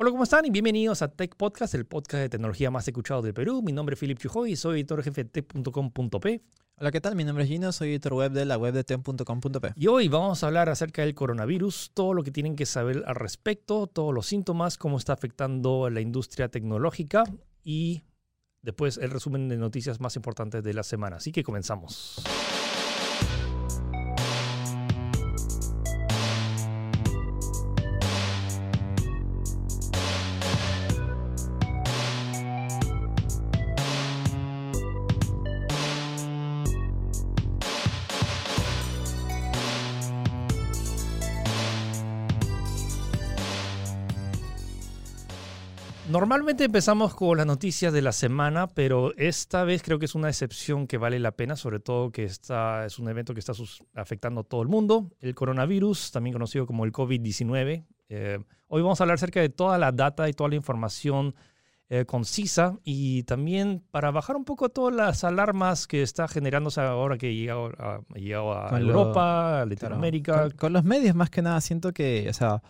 Hola, ¿cómo están? Y bienvenidos a Tech Podcast, el podcast de tecnología más escuchado del Perú. Mi nombre es Philip Chujoy y soy editor jefe de tech.com.p. Hola, ¿qué tal? Mi nombre es Gino, soy editor web de la web de tech.com.p. Y hoy vamos a hablar acerca del coronavirus, todo lo que tienen que saber al respecto, todos los síntomas, cómo está afectando a la industria tecnológica y después el resumen de noticias más importantes de la semana. Así que comenzamos. Normalmente empezamos con las noticias de la semana, pero esta vez creo que es una excepción que vale la pena, sobre todo que esta es un evento que está afectando a todo el mundo, el coronavirus, también conocido como el COVID-19. Eh, hoy vamos a hablar acerca de toda la data y toda la información eh, concisa y también para bajar un poco todas las alarmas que está generándose ahora que llega a, a Europa, a Latinoamérica. Con, con, los medios más que nada siento que, o sea,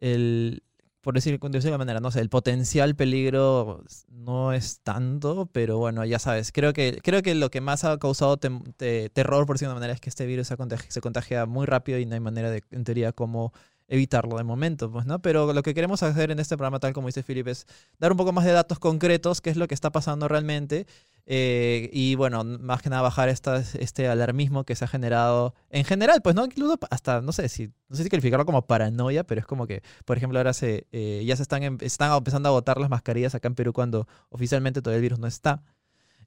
el, por decir de alguna manera, no sé, el potencial peligro no es tanto, pero bueno, ya sabes, creo que, creo que lo que más ha causado terror, por decirlo de manera, es que este virus se contagia, se contagia, muy rápido y no hay manera, de, en teoría, cómo evitarlo de momento, pues, ¿no? Pero lo que queremos hacer en este programa, tal como dice Philip, es dar un poco más de datos concretos, qué es lo que está pasando realmente, eh, y bueno, más que nada bajar esta, este alarmismo que se ha generado en general, pues no incluso hasta, no sé si, no sé si calificarlo como paranoia, pero es como que, por ejemplo, ahora se, eh, ya se están, em, están empezando a botar las mascarillas acá en Perú cuando oficialmente todavía el virus no está.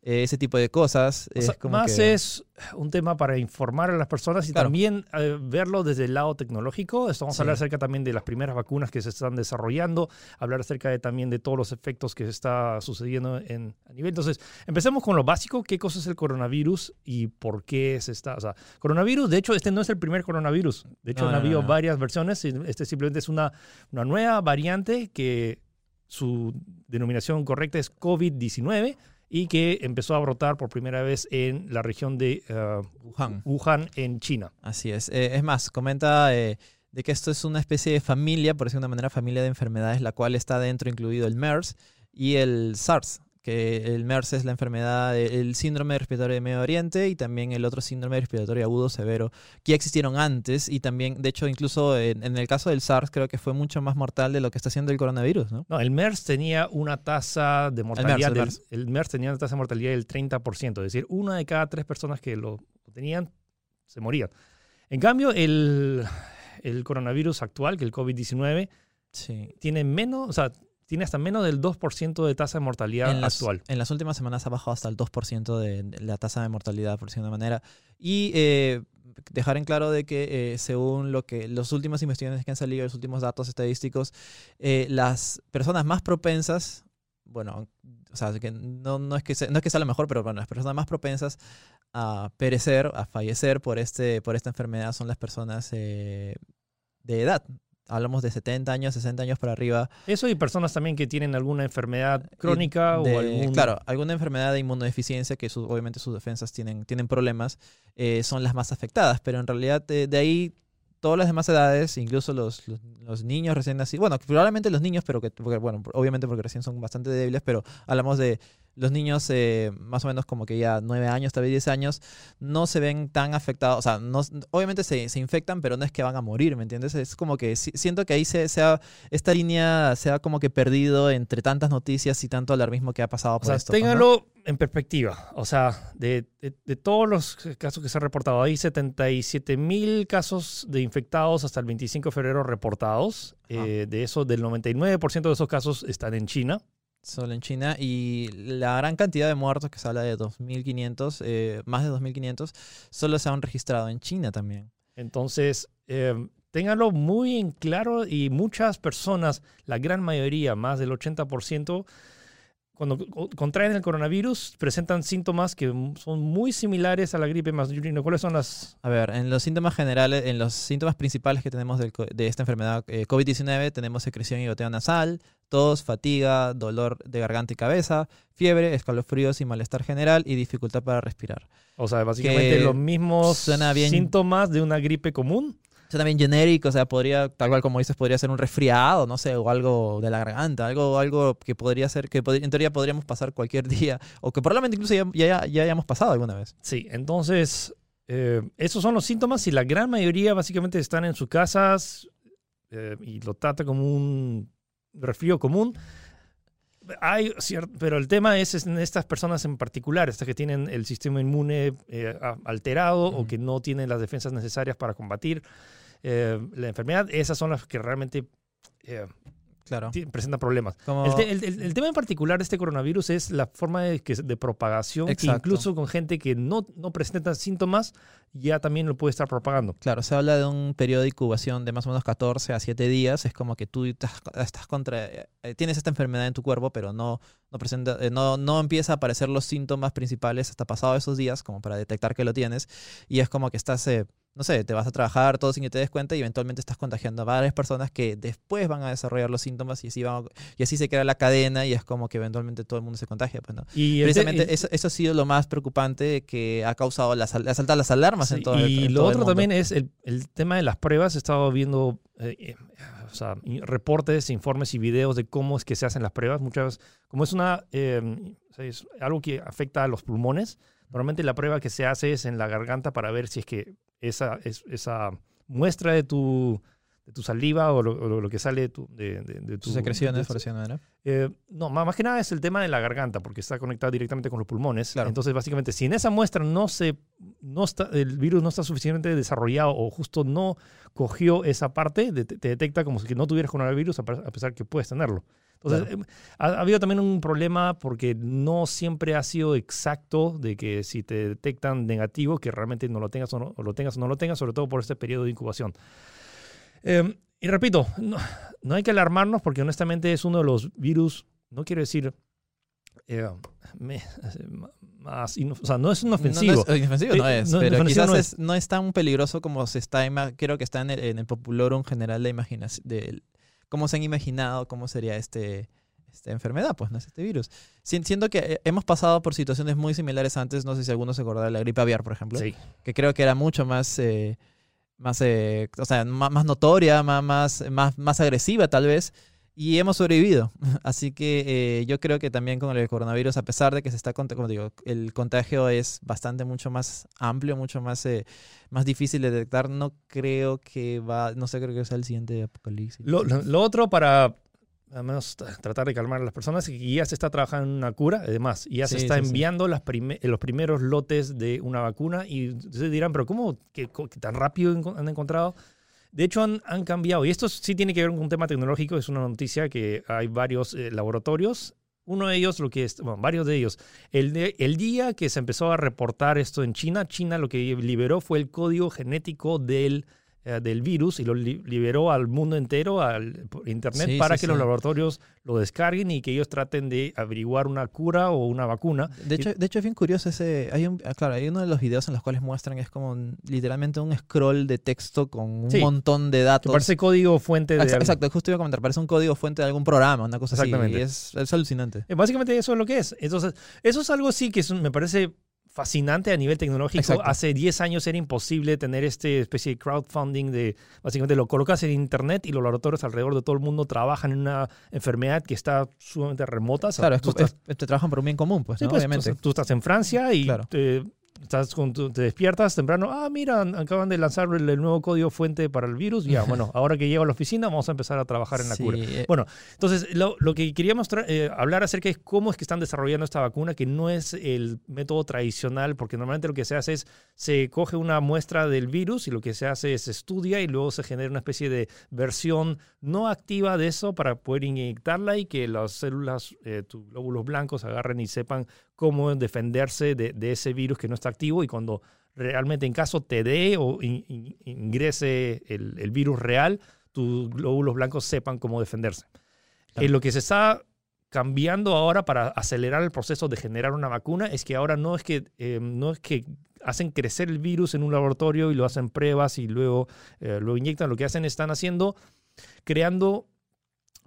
Eh, ese tipo de cosas. más es un tema para informar a las personas y también eh, verlo desde el lado tecnológico. Estamos a hablar acerca también de las primeras vacunas que se están desarrollando, hablar acerca de, también de todos los efectos que está sucediendo en, a nivel. Entonces, empecemos con lo básico, qué cosa es el coronavirus y por qué se está... O sea, coronavirus, de hecho, este no es el primer coronavirus. De hecho, han habido varias versiones. Este simplemente es una, una nueva variante que su denominación correcta es COVID-19 y que empezó a brotar por primera vez en la región de uh, Wuhan. Wuhan, en China. Así es. Eh, es más, comenta eh, de que esto es una especie de familia, por decirlo de una manera, familia de enfermedades, la cual está dentro incluido el MERS y el SARS, que el MERS es la enfermedad, el síndrome respiratorio de Medio Oriente y también el otro síndrome respiratorio agudo severo, que ya existieron antes y también, de hecho, incluso en, el caso del SARS creo que fue mucho más mortal de lo que está haciendo el coronavirus, ¿no? No, el MERS tenía una tasa de mortalidad, el MERS, el MERS. tenía una tasa de mortalidad del 30%, es decir, una de cada tres personas que lo tenían se morían. En cambio, el, el coronavirus actual, que el COVID-19, sí. tiene menos, o sea, tiene hasta menos del 2% de tasa de mortalidad actual. En las últimas semanas ha bajado hasta el 2% de, la tasa de mortalidad, por decirlo de manera. Y eh, dejar en claro de que eh, según lo que las últimas investigaciones que han salido, los últimos datos estadísticos, eh, las personas más propensas, bueno, o sea, que no, no, es que sea, no es que sea lo mejor, pero bueno, las personas más propensas a perecer, a fallecer por, este, por esta enfermedad son las personas de edad, hablamos de 70 años, 60 años para arriba. Eso y personas también que tienen alguna enfermedad crónica o algún... Claro, alguna enfermedad de inmunodeficiencia que obviamente sus defensas tienen, tienen problemas, eh, son las más afectadas, pero en realidad de, ahí todas las demás edades, incluso los, los, niños recién nacidos, bueno, probablemente los niños, pero que, bueno, obviamente porque recién son bastante débiles, pero hablamos de los niños eh, más o menos como que ya 9 años, tal vez 10 años, no se ven tan afectados, o sea, no, obviamente se, se, infectan, pero no es que van a morir, ¿me entiendes? Es como que siento que ahí se, ha, esta línea se ha como que perdido entre tantas noticias y tanto alarmismo que ha pasado por o sea, esto. Pues, téngalo en perspectiva, o sea, de, de, todos los casos que se han reportado, hay 77 mil casos de infectados hasta el 25 de febrero reportados, eh, de eso, del 99% de esos casos están en China. Solo en China. Y la gran cantidad de muertos, que se habla de 2.500, eh, más de 2.500, solo se han registrado en China también. Entonces, eh, ténganlo muy en claro y muchas personas, la gran mayoría, más del 80%, cuando contraen el coronavirus, presentan síntomas que son muy similares a la gripe más ¿Cuáles son las...? A ver, en los síntomas generales, en los síntomas principales que tenemos de, esta enfermedad eh, COVID-19, tenemos secreción y goteo nasal, tos, fatiga, dolor de garganta y cabeza, fiebre, escalofríos y malestar general y dificultad para respirar. O sea, básicamente los mismos síntomas de una gripe común. Sea, también genérico, o sea, podría, tal cual como dices, podría ser un resfriado, no sé, o algo de la garganta, algo, algo que podría ser, que en teoría podríamos pasar cualquier día, o que probablemente incluso ya, ya, ya hayamos pasado alguna vez. Sí, entonces, eh, esos son los síntomas y la gran mayoría básicamente están en sus casas eh, y lo trata como un resfrío común. Hay pero el tema es, en estas personas en particular, estas que tienen el sistema inmune eh, alterado o que no tienen las defensas necesarias para combatir la enfermedad, esas son las que realmente Claro. presenta problemas. El, tema en particular de este coronavirus es la forma de, de propagación, que incluso con gente que no, no presenta síntomas, ya también lo puede estar propagando. Claro, se habla de un periodo de incubación de más o menos 14 a 7 días. Es como que tú estás, contra, eh, tienes esta enfermedad en tu cuerpo, pero no, no, presenta, eh, no, no empieza a aparecer los síntomas principales hasta pasado esos días, como para detectar que lo tienes. Y es como que estás... Eh, no sé, te vas a trabajar todo sin que te des cuenta y eventualmente estás contagiando a varias personas que después van a desarrollar los síntomas y así, y así se crea la cadena y es como que eventualmente todo el mundo se contagia. Pues, Y Precisamente eso, eso, ha sido lo más preocupante que ha causado las, saltar las alarmas en todo Y lo otro también es el, el, tema de las pruebas. He estado viendo eh, eh, o sea, reportes, informes y videos de cómo es que se hacen las pruebas. Muchas como es una em, es algo que afecta a los pulmones, normalmente la prueba que se hace es en la garganta para ver si es que esa, esa muestra de tu, de tu saliva o lo, que sale de, tu, de, de, tus secreciones, ¿no? Eh, no, más, que nada es el tema de la garganta, porque está conectado directamente con los pulmones. Entonces, básicamente, si en esa muestra no se, no está, el virus no está suficientemente desarrollado o justo no cogió esa parte, te, detecta como si no tuvieras coronavirus, a pesar que puedes tenerlo. Entonces, em, ha, habido también un problema porque no siempre ha sido exacto de que si te detectan negativo, que realmente no lo tengas o no, lo tengas o no lo tengas, sobre todo por este periodo de incubación. Em, y repito, no, no, hay que alarmarnos porque honestamente es uno de los virus, no quiero decir eh, más, o sea, no es un ofensivo. No, es, inofensivo no es, pero quizás no es, tan peligroso como se está, creo que está en el, en el populorum general de imaginación, del cómo se han imaginado cómo sería este, esta enfermedad, pues, ¿no? Es este virus. Siento que eh, hemos pasado por situaciones muy similares antes, no sé si alguno se acordará de la gripe aviar, por ejemplo, sí. que creo que era mucho más, eh, más, eh, o sea, más, notoria, más, más, más agresiva tal vez, y hemos sobrevivido. Así que yo creo que también con el coronavirus, a pesar de que se está, como digo, el contagio es bastante mucho más amplio, mucho más, más difícil de detectar, no creo que va, no sé, creo que sea el siguiente apocalipsis. Lo, lo, otro para al menos tratar de calmar a las personas, que ya se está trabajando en una cura, además, ya se está enviando Las los primeros lotes de una vacuna y ustedes dirán, pero ¿cómo que, tan rápido han encontrado? De hecho, han, han, cambiado. Y esto sí tiene que ver con un tema tecnológico. Es una noticia que hay varios eh, laboratorios. Uno de ellos, lo que es, bueno, varios de ellos. El, el día que se empezó a reportar esto en China, China lo que liberó fue el código genético del eh, del virus y lo liberó al mundo entero, al internet, para que los laboratorios lo descarguen y que ellos traten de averiguar una cura o una vacuna. De hecho, de hecho es bien curioso ese, hay un, ah, claro, hay uno de los videos en los cuales muestran es como literalmente un scroll de texto con un montón de datos. Que parece código fuente de... Exacto, justo iba a comentar, parece un código fuente de algún programa, una cosa así. Y es, es alucinante. Eh, básicamente eso es lo que es. Entonces, eso es algo sí que me parece fascinante a nivel tecnológico. Hace 10 años era imposible tener este especie de crowdfunding de básicamente lo colocas en internet y los laboratorios alrededor de todo el mundo trabajan en una enfermedad que está sumamente remota. claro, te trabajan por un bien común, pues, pues obviamente. Tú, estás en Francia y te, estás con te despiertas temprano, ah, mira, acaban de lanzar el, nuevo código fuente para el virus, ya, bueno, ahora que llego a la oficina vamos a empezar a trabajar en la cura. Bueno, entonces lo, lo que quería mostrar, eh, hablar acerca es cómo es que están desarrollando esta vacuna, que no es el método tradicional, porque normalmente lo que se hace es, se coge una muestra del virus y lo que se hace es estudia y luego se genera una especie de versión no activa de eso para poder inyectarla y que las células, eh, tus glóbulos blancos agarren y sepan cómo defenderse de, de, ese virus que no está activo y cuando realmente en caso te dé o ingrese el, el, virus real, tus glóbulos blancos sepan cómo defenderse. En lo que se está cambiando ahora para acelerar el proceso de generar una vacuna es que ahora no es que, eh, no es que hacen crecer el virus en un laboratorio y lo hacen pruebas y luego eh, lo inyectan, lo que hacen están haciendo, creando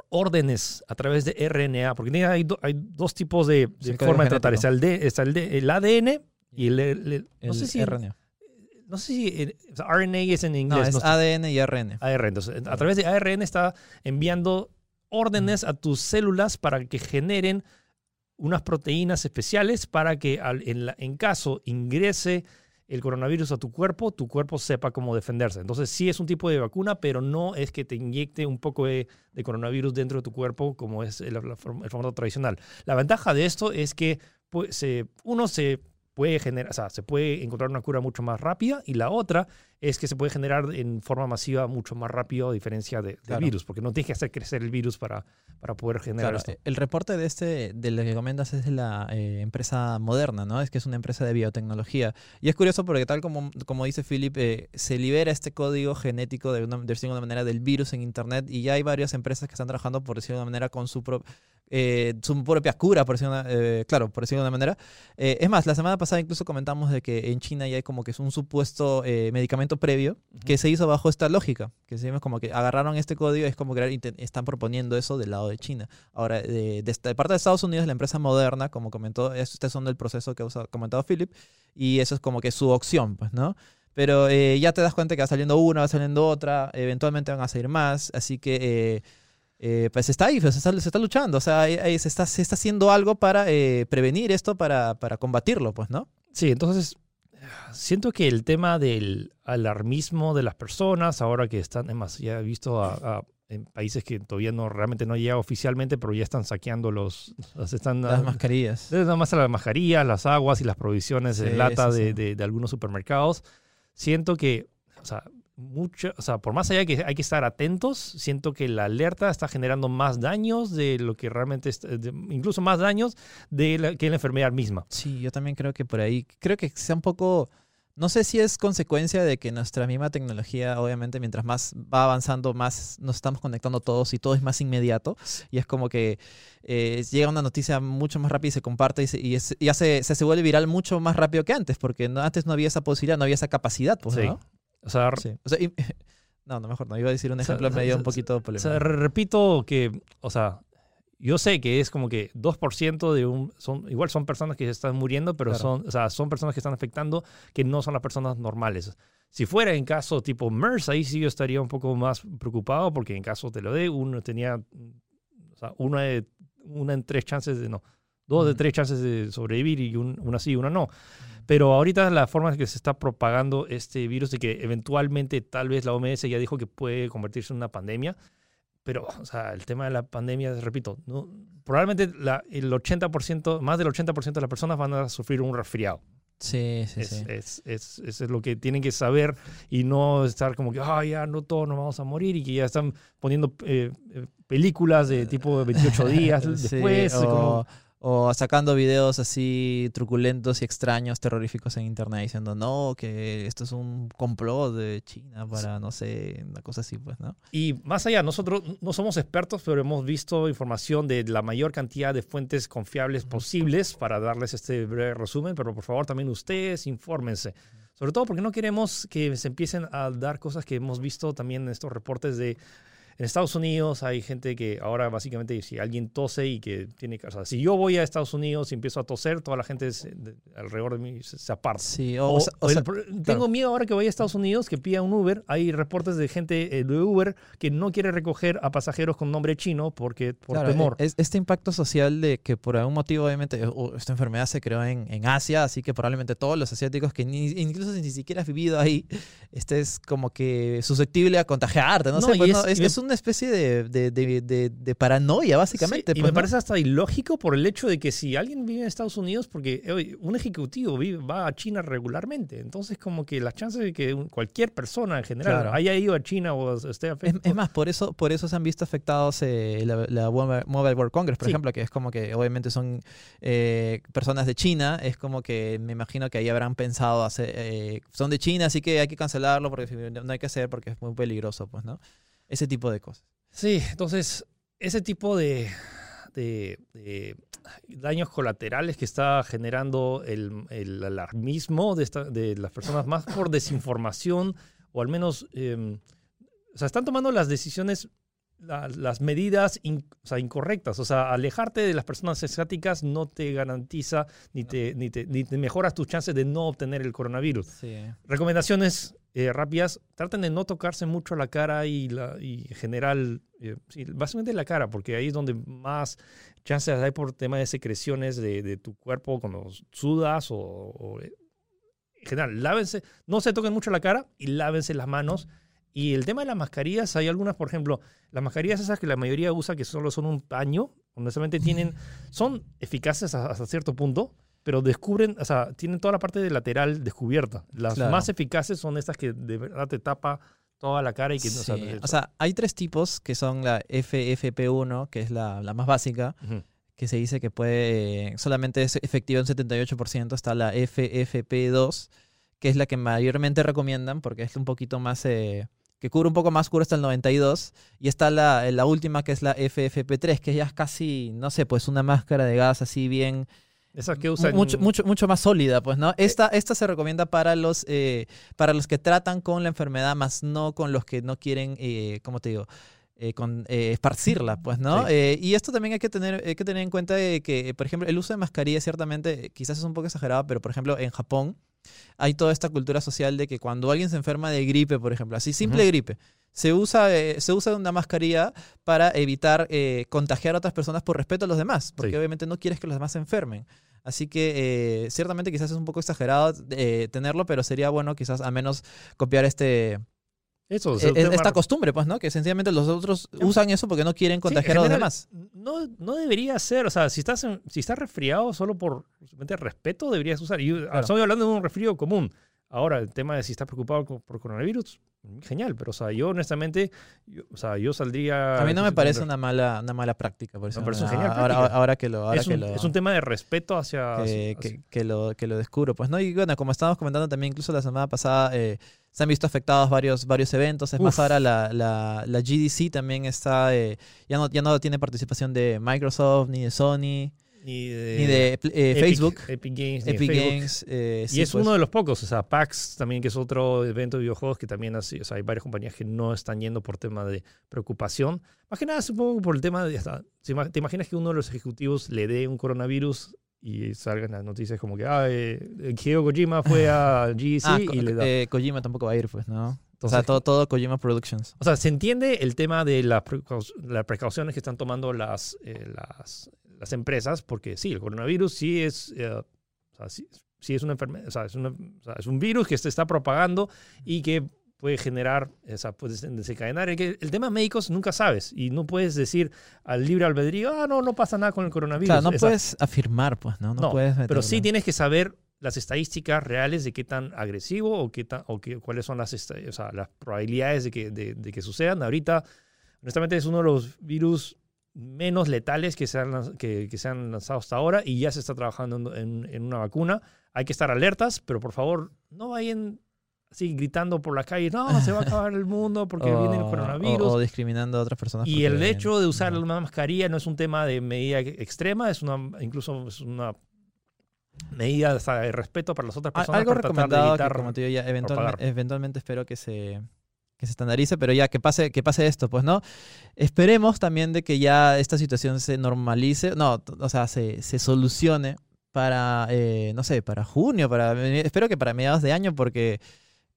órdenes a través de RNA, porque hay, hay dos tipos de, forma de tratar. Está el, el, ADN y el, no sé si RNA. no sé si RNA es en inglés. No, es ADN y ARN. ARN. Entonces, a través de ARN está enviando órdenes a tus células para que generen unas proteínas especiales para que en, en caso ingrese el coronavirus a tu cuerpo, tu cuerpo sepa cómo defenderse. Entonces sí es un tipo de vacuna, pero no es que te inyecte un poco de, coronavirus dentro de tu cuerpo como es el, formato tradicional. La ventaja de esto es que pues, uno se puede generar, o sea, se puede encontrar una cura mucho más rápida y la otra es que se puede generar en forma masiva mucho más rápido a diferencia del de virus, porque no tienes que hacer crecer el virus para, para poder generar esto. El reporte de este, de lo que comentas es de la eh, empresa Moderna, ¿no? Es que es una empresa de biotecnología. Y es curioso porque tal como, como dice Philip, eh, se libera este código genético de una, de manera del virus en Internet y ya hay varias empresas que están trabajando, por decirlo de una manera, con su propio eh, su propia cura, por decirlo, eh, claro, por decirlo de una manera. Eh, es más, la semana pasada incluso comentamos de que en China ya hay como que es un supuesto medicamento previo que se hizo bajo esta lógica, que se como que agarraron este código y es como que están proponiendo eso del lado de China. Ahora, de, de, parte de Estados Unidos, la empresa Moderna, como comentó, este son el proceso que ha comentado Philip, y eso es como que su opción, pues, ¿no? Pero ya te das cuenta que va saliendo una, va saliendo otra, eventualmente van a salir más, así que eh, pues está ahí, pues, se, está, luchando, o sea, ahí, se, está, se está haciendo algo para eh, prevenir esto, para, para combatirlo, pues, ¿no? Sí, entonces siento que el tema del alarmismo de las personas, ahora que están, además, ya he visto a, en países que todavía no realmente no llega oficialmente, pero ya están saqueando los, están, las mascarillas. Nada más las mascarillas, las aguas y las provisiones de lata De, de, de, algunos supermercados. Siento que, o sea, mucho, o sea, por más allá que hay que estar atentos, siento que la alerta está generando más daños de lo que realmente, es, incluso más daños de la, que la enfermedad misma. Sí, yo también creo que por ahí, creo que sea un poco, no sé si es consecuencia de que nuestra misma tecnología, obviamente, mientras más va avanzando, más nos estamos conectando todos y todo es más inmediato. Y es como que eh, llega una noticia mucho más rápida y se comparte y, se, y, ya se, se, vuelve viral mucho más rápido que antes, porque no, antes no había esa posibilidad, no había esa capacidad. Pues, ¿no? O sea, no, no, mejor no. Iba a decir un ejemplo medio un poquito polémico. O sea, repito que, o sea, yo sé que es como que 2% de un. Son, igual son personas que se están muriendo, pero son, o sea, son personas que están afectando que no son las personas normales. Si fuera en caso tipo MERS, ahí sí yo estaría un poco más preocupado, porque en caso te lo dé, uno tenía. O sea, una, de, una en tres chances de. No, dos de tres chances de sobrevivir y una sí una no. Pero ahorita la forma en que se está propagando este virus y que eventualmente tal vez la OMS ya dijo que puede convertirse en una pandemia, pero o sea, el tema de la pandemia, repito, no, probablemente la, el 80%, más del 80% de las personas van a sufrir un resfriado. Sí, sí, es, sí. Es, es, es, lo que tienen que saber y no estar como que, ah, ya no todos nos vamos a morir y que ya están poniendo eh, eh, películas de tipo 28 días después. como, o sacando videos así truculentos y extraños, terroríficos en internet diciendo, no, que esto es un complot de China para, no sé, una cosa así, pues, ¿no? Y más allá, nosotros no somos expertos, pero hemos visto información de la mayor cantidad de fuentes confiables posibles para darles este breve resumen, pero por favor también ustedes infórmense. Sobre todo porque no queremos que se empiecen a dar cosas que hemos visto también en estos reportes de en Estados Unidos hay gente que ahora básicamente si alguien tose y que tiene. O sea, si yo voy a Estados Unidos y empiezo a toser, toda la gente alrededor de mí se, aparta. Sí, o, tengo miedo ahora que vaya a Estados Unidos que pida un Uber. Hay reportes de gente eh, de Uber que no quiere recoger a pasajeros con nombre chino porque por temor. Es, este impacto social de que por algún motivo obviamente esta enfermedad se creó en, en, Asia, así que probablemente todos los asiáticos que ni, incluso ni siquiera has vivido ahí, estés como que susceptible a contagiarte. No, sé, pues es, un una especie de, de, paranoia, básicamente. y pues, me parece hasta ilógico por el hecho de que si alguien vive en Estados Unidos, porque un ejecutivo vive, va a China regularmente, entonces como que las chances de que cualquier persona en general haya ido a China o esté afectado. Es, más, por eso, por eso se han visto afectados eh, la, Mobile World Congress, por ejemplo, que es como que obviamente son eh, personas de China, es como que me imagino que ahí habrán pensado hacer, eh, son de China, así que hay que cancelarlo porque no hay que hacer porque es muy peligroso, pues, ¿no? Ese tipo de cosas. Sí, entonces, ese tipo de, de, daños colaterales que está generando el, el alarmismo de, esta, de, las personas más por desinformación o al menos, em, o sea, están tomando las decisiones las medidas incorrectas. O sea, alejarte de las personas asiáticas no te garantiza ni te, ni te, ni te mejoras tus chances de no obtener el coronavirus. Recomendaciones eh, rápidas, traten de no tocarse mucho la cara y, la, y en general, eh, básicamente la cara, porque ahí es donde más chances hay por tema de secreciones de, tu cuerpo cuando sudas o, eh, en general, lávense, no se toquen mucho la cara y lávense las manos. Y el tema de las mascarillas, hay algunas, por ejemplo, las mascarillas esas que la mayoría usa que solo son un paño, honestamente tienen, son eficaces hasta cierto punto, pero descubren, o sea, tienen toda la parte de lateral descubierta. Las más eficaces son estas que de verdad te tapa toda la cara y que no O sea, hay tres tipos que son la FFP1, que es la, más básica, que se dice que puede solamente es efectiva en 78%. Está la FFP2, que es la que mayormente recomiendan porque es un poquito más. Eh, que cubre un poco más, cubre hasta el 92. Y está la, la última, que es la FFP3, que ya es casi, no sé, pues una máscara de gas así bien esa que usan... Mucho, mucho, mucho más sólida, pues, ¿no? Esta, esta se recomienda para los, eh, para los que tratan con la enfermedad, más no con los que no quieren, eh, ¿cómo te digo? Eh, con, eh, esparcirla, pues, ¿no? y esto también hay que, tener, hay que tener en cuenta que, por ejemplo, el uso de mascarilla ciertamente quizás es un poco exagerado, pero, por ejemplo, en Japón hay toda esta cultura social de que cuando alguien se enferma de gripe, por ejemplo, así simple gripe, se usa, se usa una mascarilla para evitar contagiar a otras personas por respeto a los demás, porque obviamente no quieres que los demás se enfermen. Así que eh, ciertamente quizás es un poco exagerado eh, tenerlo, pero sería bueno quizás al menos copiar este... Eso, e, e, esta costumbre, pues, ¿no? Que sencillamente los otros usan eso porque no quieren contagiar a los demás. No, no debería ser, o sea, si estás, si estás resfriado solo por respeto, deberías usar. Y estoy hablando de un resfrío común. Ahora, el tema de si estás preocupado por coronavirus, genial, pero o sea, yo honestamente, o sea, yo saldría... A mí no me parece una mala, una mala práctica, por eso. genial ahora, ahora, que lo... es, un, es, un, tema de respeto hacia... Que, que, lo, que lo descubro, pues, ¿no? Y bueno, como estábamos comentando también incluso la semana pasada, eh, se han visto afectados varios, varios eventos, es más, ahora la, la, la, GDC también está, eh, ya, no, ya no tiene participación de Microsoft ni de Sony ni de, eh, Facebook. Epic Games. Epic Games eh, y es uno de los pocos. O sea, PAX también, que es otro evento de videojuegos que también así, o sea, hay varias compañías que no están yendo por tema de preocupación. Más que nada, supongo por el tema de. ¿Te imaginas que uno de los ejecutivos le dé un coronavirus y salgan las noticias como que, ah, eh, Hideo Kojima fue a GC ah, y le da. Eh, Kojima tampoco va a ir, pues, ¿no? o sea, todo, todo Kojima Productions. O sea, se entiende el tema de las precauciones que están tomando las, las, las empresas, porque sí, el coronavirus sí es, eh, o sea, sí, es una enfermedad, o sea, es, una, es, un virus que se está propagando y que puede generar, o sea, puede desencadenar. El, el tema médicos nunca sabes y no puedes decir al libre albedrío, ah, no, no pasa nada con el coronavirus. Claro, no puedes afirmar, pues, ¿no? No, puedes pero sí tienes que saber las estadísticas reales de qué tan agresivo o, qué tan, o qué, cuáles son las, o sea, las probabilidades de que, de, de que sucedan. Ahorita, honestamente, es uno de los virus menos letales que se, han, que, que se han lanzado hasta ahora y ya se está trabajando en, en, una vacuna. Hay que estar alertas, pero por favor, no vayan así gritando por la calle, no, se va a acabar el mundo porque viene el coronavirus. O, discriminando a otras personas. Y el hecho de usar una mascarilla no es un tema de medida extrema, es una, incluso es una medida de respeto para las otras personas. Algo recomendado que, como te digo, ya eventualmente, eventualmente espero que se que se estandarice, pero ya que pase, que pase esto, pues, ¿no? Esperemos también de que ya esta situación se normalice, no, o sea, se, se solucione para, eh, no sé, para junio, para, espero que para mediados de año, porque,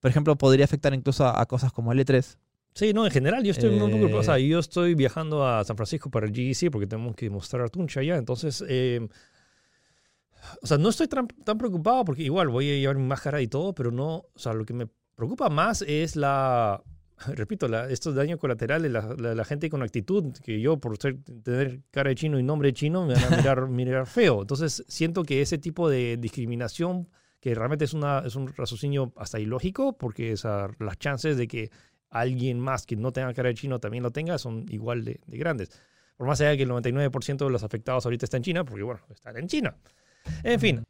por ejemplo, podría afectar incluso a, cosas como el E3. Sí, no, en general yo estoy muy preocupado. O sea, eh, yo estoy viajando a San Francisco para el GEC porque tenemos que mostrar Tuncha allá. Entonces, eh, o sea, no estoy tan, tan, preocupado porque igual voy a llevar mi máscara y todo, pero no, o sea, lo que me preocupa más es la, repito, la, estos daños colaterales, la, la, gente con actitud, que yo por ser, tener cara de chino y nombre de chino me van a mirar, mirar feo. Entonces siento que ese tipo de discriminación, que realmente es, una, es un raciocinio hasta ilógico, porque esa, las chances de que alguien más que no tenga cara de chino también lo tenga son igual de, de grandes. Por más allá que el 99% de los afectados ahorita está en China, porque bueno, están en China. En fin,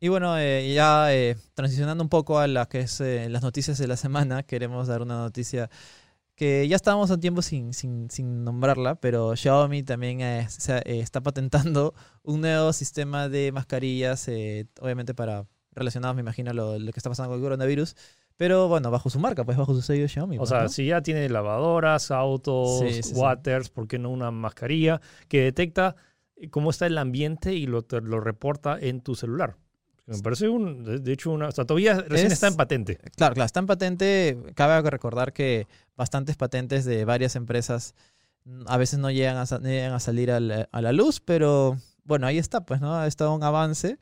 y bueno, eh, ya eh, transicionando un poco a las que es eh, las noticias de la semana, queremos dar una noticia que ya estábamos un tiempo sin, sin, sin nombrarla, pero Xiaomi también está patentando un nuevo sistema de mascarillas, obviamente para relacionados, me imagino, lo, lo que está pasando con el coronavirus, Pero bueno, bajo su marca, pues bajo su sello Xiaomi. O pues, sea, ¿no? si ya tiene lavadoras, autos, Sí, sí, sí. waters, ¿por qué no una mascarilla que detecta cómo está el ambiente y lo, te lo reporta en tu celular? Me parece un, de hecho, una, o sea, todavía recién Es- está en patente. Claro, claro, está en patente. Cabe recordar que bastantes patentes de varias empresas a veces no llegan a, no llegan a salir al- a la luz, pero bueno, ahí está, pues, ¿no? Ha estado un avance.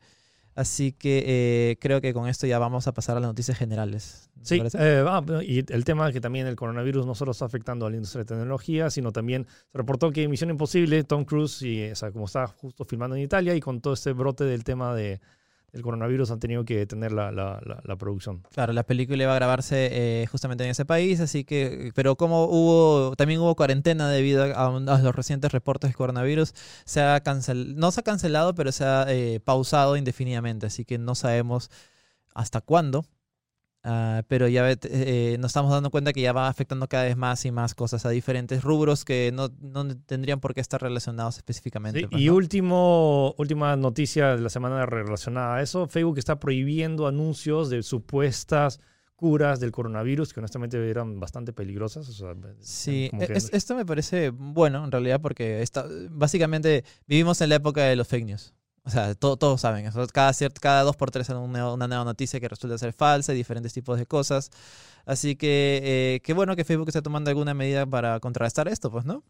Así que eh, creo que con esto ya vamos a pasar a las noticias generales. ¿te Sí, eh, ah, y el tema que también el coronavirus no solo está afectando a la industria de tecnología, sino también se reportó que Misión Imposible, Tom Cruise, y, o sea, como está justo filmando en Italia y con todo este brote del tema de, del coronavirus han tenido que detener la, la, la, la producción. Claro, la película iba a grabarse eh, justamente en ese país, así que, pero como hubo, también hubo cuarentena debido a, los recientes reportes del coronavirus, se ha cancel, no se ha cancelado, pero se ha eh, pausado indefinidamente, así que no sabemos hasta cuándo. Ah, pero ya eh, nos estamos dando cuenta que ya va afectando cada vez más y más cosas a diferentes rubros que no, no tendrían por qué estar relacionados específicamente. Sí, pues, y ¿no? último, última noticia de la semana relacionada a eso, Facebook está prohibiendo anuncios de supuestas curas del coronavirus que honestamente eran bastante peligrosas. o sea, Sí, como e- que- es- esto me parece bueno en realidad porque está, básicamente vivimos en la época de los fake news. O sea, to- todos saben eso. Cada, ciert- cada dos por tres una, una nueva noticia que resulta ser falsa y diferentes tipos de cosas. Así que eh, qué bueno que Facebook esté tomando alguna medida para contrarrestar esto, pues, ¿no?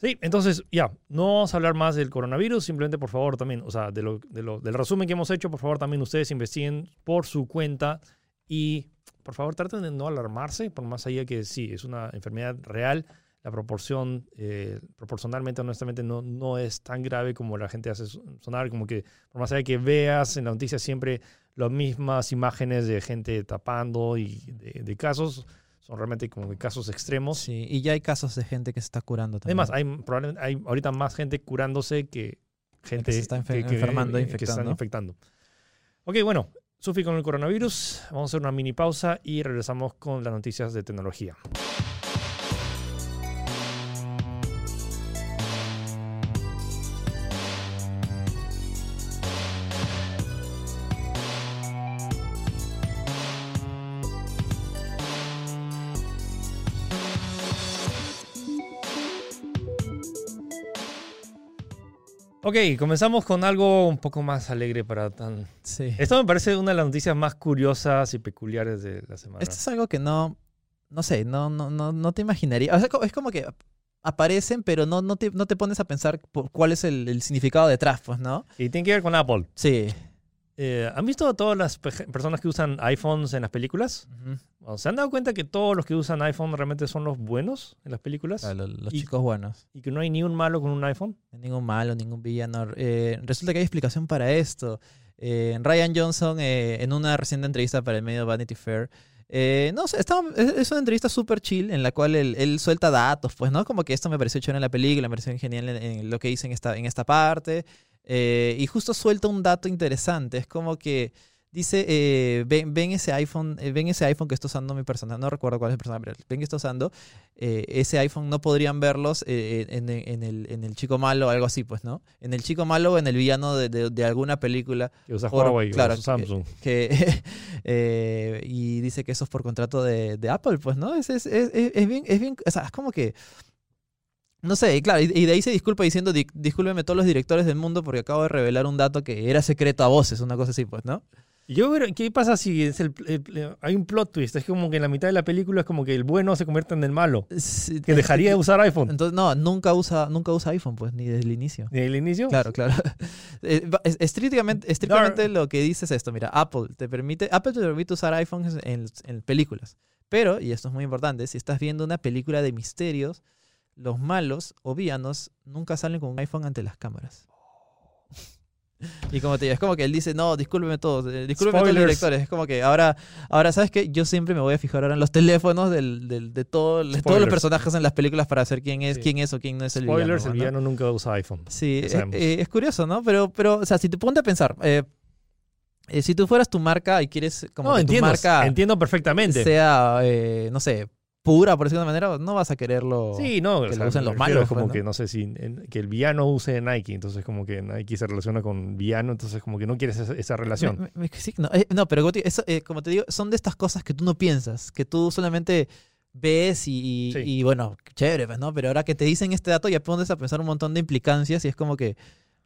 Sí, entonces ya, no vamos a hablar más del coronavirus, simplemente por favor también, o sea, de lo, de lo- del resumen que hemos hecho, por favor también ustedes investiguen por su cuenta y por favor traten de no alarmarse, por más allá que sí, es una enfermedad real, la proporción, eh, proporcionalmente, honestamente, no, no es tan grave como la gente hace sonar, como que por más allá que veas en la noticia siempre las mismas imágenes de gente tapando y de, de casos, son realmente como que casos extremos. Sí, y ya hay casos de gente que se está curando también. Además, hay, probablemente hay ahorita más gente curándose que gente se está enfer- enfermando, que se están infectando. infectando. Ok, bueno, Sufi con el coronavirus. Vamos a hacer una mini pausa y regresamos con las noticias de tecnología. Ok, comenzamos con algo un poco más alegre para tan... Sí. Esto me parece una de las noticias más curiosas y peculiares de la semana. Esto es algo que no, no sé, no, no, no, no te imaginaría. O sea, es como que aparecen, pero no, no, te, no te pones a pensar por cuál es el, el significado detrás, pues, ¿no? Y tiene que ver con Apple. Sí. Eh, ¿Han visto a todas las pe- personas que usan iPhones en las películas? Bueno, ¿Se han dado cuenta que todos los que usan iPhone realmente son los buenos en las películas? Claro, los, los Y- chicos buenos. Y que no hay ni un malo con un iPhone. Ningún malo, ningún villano. Eh, resulta que hay explicación para esto. Eh, Ryan Johnson, eh, en una reciente entrevista para el medio Vanity Fair, eh, no sé, estaba- es, es una entrevista súper chill en la cual él, él suelta datos, pues, ¿no? Como que esto me pareció chévere en la película, me pareció genial en, en lo que hice en esta, en esta parte. eh, y justo suelta un dato interesante. Es como que dice, eh, ven, ven ese iPhone, eh, ven ese iPhone que está usando mi persona, no recuerdo cuál es el personaje, pero ven que está usando, eh, ese iPhone no podrían verlos eh, en, en el, en el chico malo o algo así, pues, ¿no? En el chico malo o en el villano de, de- de alguna película Que usa Por- Huawei claro, Samsung. que y dice que eso es por contrato de, de Apple, pues, ¿no? Es, es, es, es- es bien, es bien, o sea, es como que no sé, y claro, y, de ahí se disculpa diciendo, "Di- discúlpeme todos los directores del mundo porque acabo de revelar un dato que era secreto a voces, una cosa así, pues, ¿no? Yo, creo- ¿qué pasa si es el, el- hay un plot twist? Es como que en la mitad de la película es como que el bueno se convierte en el malo. Sí, Que dejaría de usar iPhone. Entonces, no, nunca usa, nunca usa iPhone, pues, ni desde el inicio. ¿Desde el inicio? Claro, claro. Eh, Estrictamente, estrictamente lo que dice es esto. Mira, Apple te permite, Apple te permite usar iPhones en, en películas. Pero, y esto es muy importante, si estás viendo una película de misterios, los malos o villanos nunca salen con un iPhone ante las cámaras. Y como te digo, es como que él dice, no, discúlpeme todos, eh, discúlpeme todos los Spoilers. directores. Es como que ahora, ahora ¿sabes qué? Yo siempre me voy a fijar ahora en los teléfonos del, del- de todo- de todos los Spoilers. personajes en las películas para saber quién es, Sí. quién es o quién no es el Spoilers, villano. el ¿no? villano nunca usa iPhone. Sí, Ya eh, sabemos. eh, es curioso, ¿no? Pero, pero, o sea, si te ponte a pensar, eh, eh, si tú fueras tu marca y quieres como No, que entiendo, tu marca entiendo perfectamente. sea, eh, no sé, pura, por decirlo de una manera, no vas a quererlo Sí, no, que o lo sea, usen me los malos, es como pues, ¿no? que no sé si en- que el villano use Nike, entonces como que Nike se relaciona con villano, entonces como que no quieres esa, esa relación. Me- me- sí, no, eh, no, pero Goti, eso, eh, como te digo, son de estas cosas que tú no piensas, que tú solamente ves y, y- Sí. y, bueno, chévere, pues, ¿no? Pero ahora que te dicen este dato ya pones a pensar un montón de implicancias y es como que,